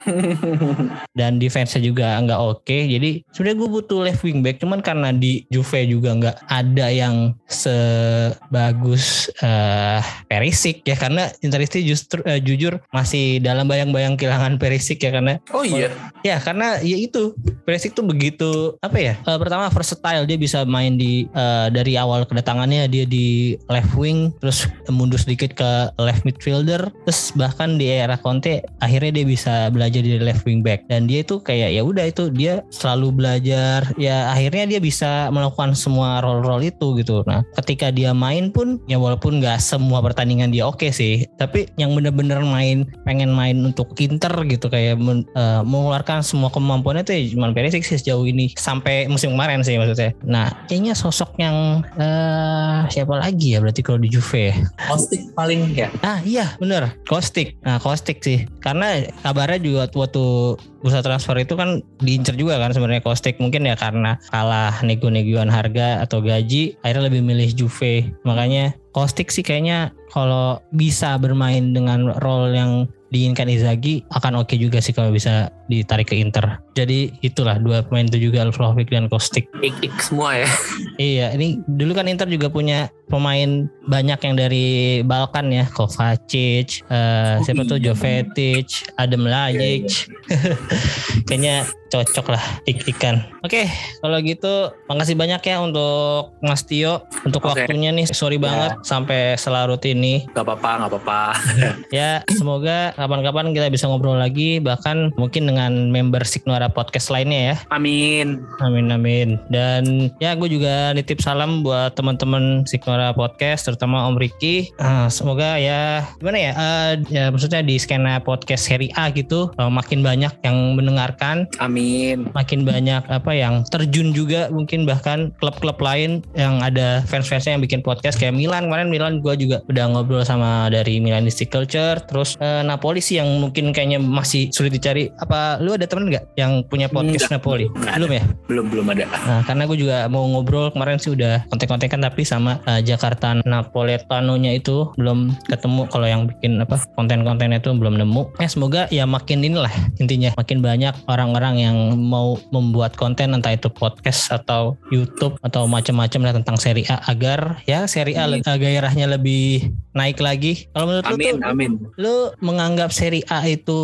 dan defense-nya juga nggak oke. Jadi sebenarnya gue butuh left wing back, cuman karena di Juve juga nggak ada yang sebagus eh Perisic ya karena Interisti justru eh, jujur masih dalam bayang-bayang kehilangan Perisic ya karena oh iya ya karena ya itu Perisic tuh begitu apa ya? Eh, pertama versatile. Dia bisa main di eh, dari awal kedatangannya dia di left wing terus mundur sedikit ke left midfielder terus bahkan di era Conte akhirnya dia bisa belajar di left wing back. Dan dia itu kayak ya udah itu dia selalu belajar. Ya akhirnya dia bisa melakukan semua role-role itu gitu. Nah ketika dia main pun ya walaupun nggak semua pertandingan dia oke sih tapi yang bener-bener main pengen main untuk Inter gitu kayak eh, mengeluarkan semua kemampuannya tuh ya cuma Perisic sih sejauh ini sampai musim kemarin sih maksudnya. Nah kayaknya sosok yang eh siapa lagi ya berarti kalau di Juve ya? Kostik paling ya? Ah iya bener. Kostik Nah Kostik sih. Karena kabarnya juga waktu bursa transfer itu kan diincer juga kan sebenarnya Kostik Mungkin ya karena kalah nego-negoan harga atau gaji Akhirnya lebih milih Juve. Makanya Kostik sih kayaknya kalau bisa bermain dengan role yang diinginkan Izagi akan oke juga sih kalau bisa ditarik ke Inter. Jadi itulah dua pemain itu juga Vlahovic dan Kostik. ik-ik semua ya Iya, ini dulu kan Inter juga punya pemain banyak yang dari Balkan ya, Kovacic, eh, siapa tuh iya. Jovetic, Adam Lajic. Kayaknya cocok lah tik-tikan. Oke, kalau gitu makasih banyak ya untuk Mas Tio untuk Oke. waktunya nih. Sorry Ya. banget sampai selarut ini. Gak apa-apa, gak apa-apa. Ya, semoga kapan-kapan kita bisa ngobrol lagi bahkan mungkin dengan member Signora podcast lainnya ya. Amin. Amin amin. Dan ya gue juga nitip salam buat teman-teman Signora Podcast, terutama Om Riki. Uh, semoga ya gimana ya? Uh, ya maksudnya di skena podcast seri A gitu uh, makin banyak yang mendengarkan. Amin. Makin banyak apa yang terjun juga mungkin bahkan klub-klub lain yang ada fans-fansnya yang bikin podcast kayak Milan kemarin Milan gue juga udah ngobrol sama dari Milanistic Culture. Terus uh, Napoli sih yang mungkin kayaknya masih sulit dicari. Apa lu ada temen nggak yang punya podcast Enggak. Napoli? Nggak Belum ya? Belum belum ada. Nah, karena gue juga mau ngobrol kemarin sih udah kontek-kontekan tapi sama uh, Jakarta Napoletanonya itu belum ketemu kalau yang bikin apa konten-kontennya itu belum nemu. Ya semoga ya makin inilah intinya makin banyak orang-orang yang mau membuat konten entah itu podcast atau YouTube atau macam-macam lah tentang seri A agar ya seri A le- gairahnya lebih naik lagi. Kalau menurut lu Amin tuh amin. lu menganggap seri A itu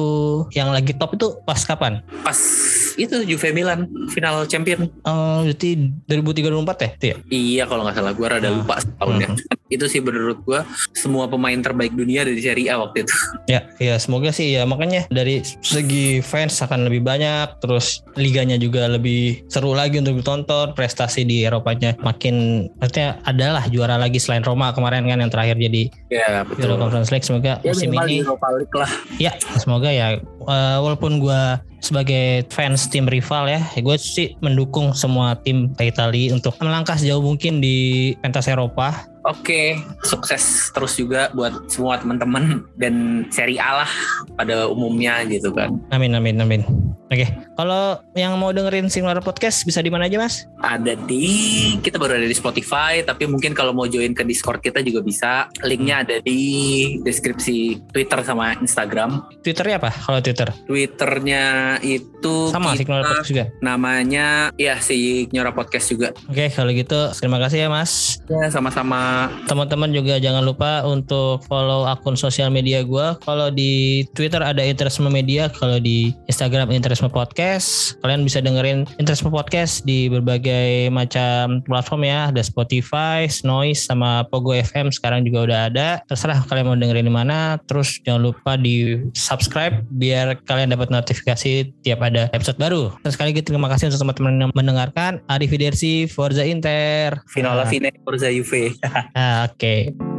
yang lagi top itu pas kapan? Pas itu Juve Milan final champion. Oh, berarti 2003-2004 ya? Itu ya? Iya kalau nggak salah gue rada Hmm. lupa tahunnya. Itu sih menurut gue semua pemain terbaik dunia dari Serie A waktu itu. Ya, ya semoga sih ya makanya dari segi fans akan lebih banyak, terus liganya juga lebih seru lagi untuk ditonton, prestasi di Eropanya makin artinya adalah juara lagi selain Roma kemarin kan yang terakhir jadi Ya Euro betul. Conference League semoga Ya musim ini Europa League lah. ya semoga ya eh, walaupun gua sebagai fans tim rival ya, gue sih mendukung semua tim Italia untuk melangkah sejauh mungkin di pentas Eropa Oke, sukses terus juga buat semua teman-teman dan seri A lah pada umumnya gitu kan. Amin amin amin. Oke, kalau yang mau dengerin Singular Podcast bisa di mana aja mas? Ada di kita baru ada di Spotify, tapi mungkin kalau mau join ke Discord kita juga bisa. Linknya ada di deskripsi Twitter sama Instagram. Twitternya apa? Kalau Twitter Twitternya itu sama Singular Podcast juga. namanya ya si Nyora Podcast juga. Oke, kalau gitu terima kasih ya mas. Ya sama-sama. Teman-teman juga jangan lupa untuk follow akun sosial media gua. Kalau di Twitter ada Interisme Media, kalau di Instagram Interisme Podcast. Kalian bisa dengerin Interisme Podcast di berbagai macam platform ya. Ada Spotify, Noise, sama Pogo FM sekarang juga udah ada. Terserah kalian mau dengerin di mana. Terus jangan lupa di subscribe biar kalian dapat notifikasi tiap ada episode baru. Terus sekali lagi terima kasih untuk teman-teman yang mendengarkan. Arrivederci, Forza Inter. Vinola Ah, Fine Forza Juve. ah, Oke.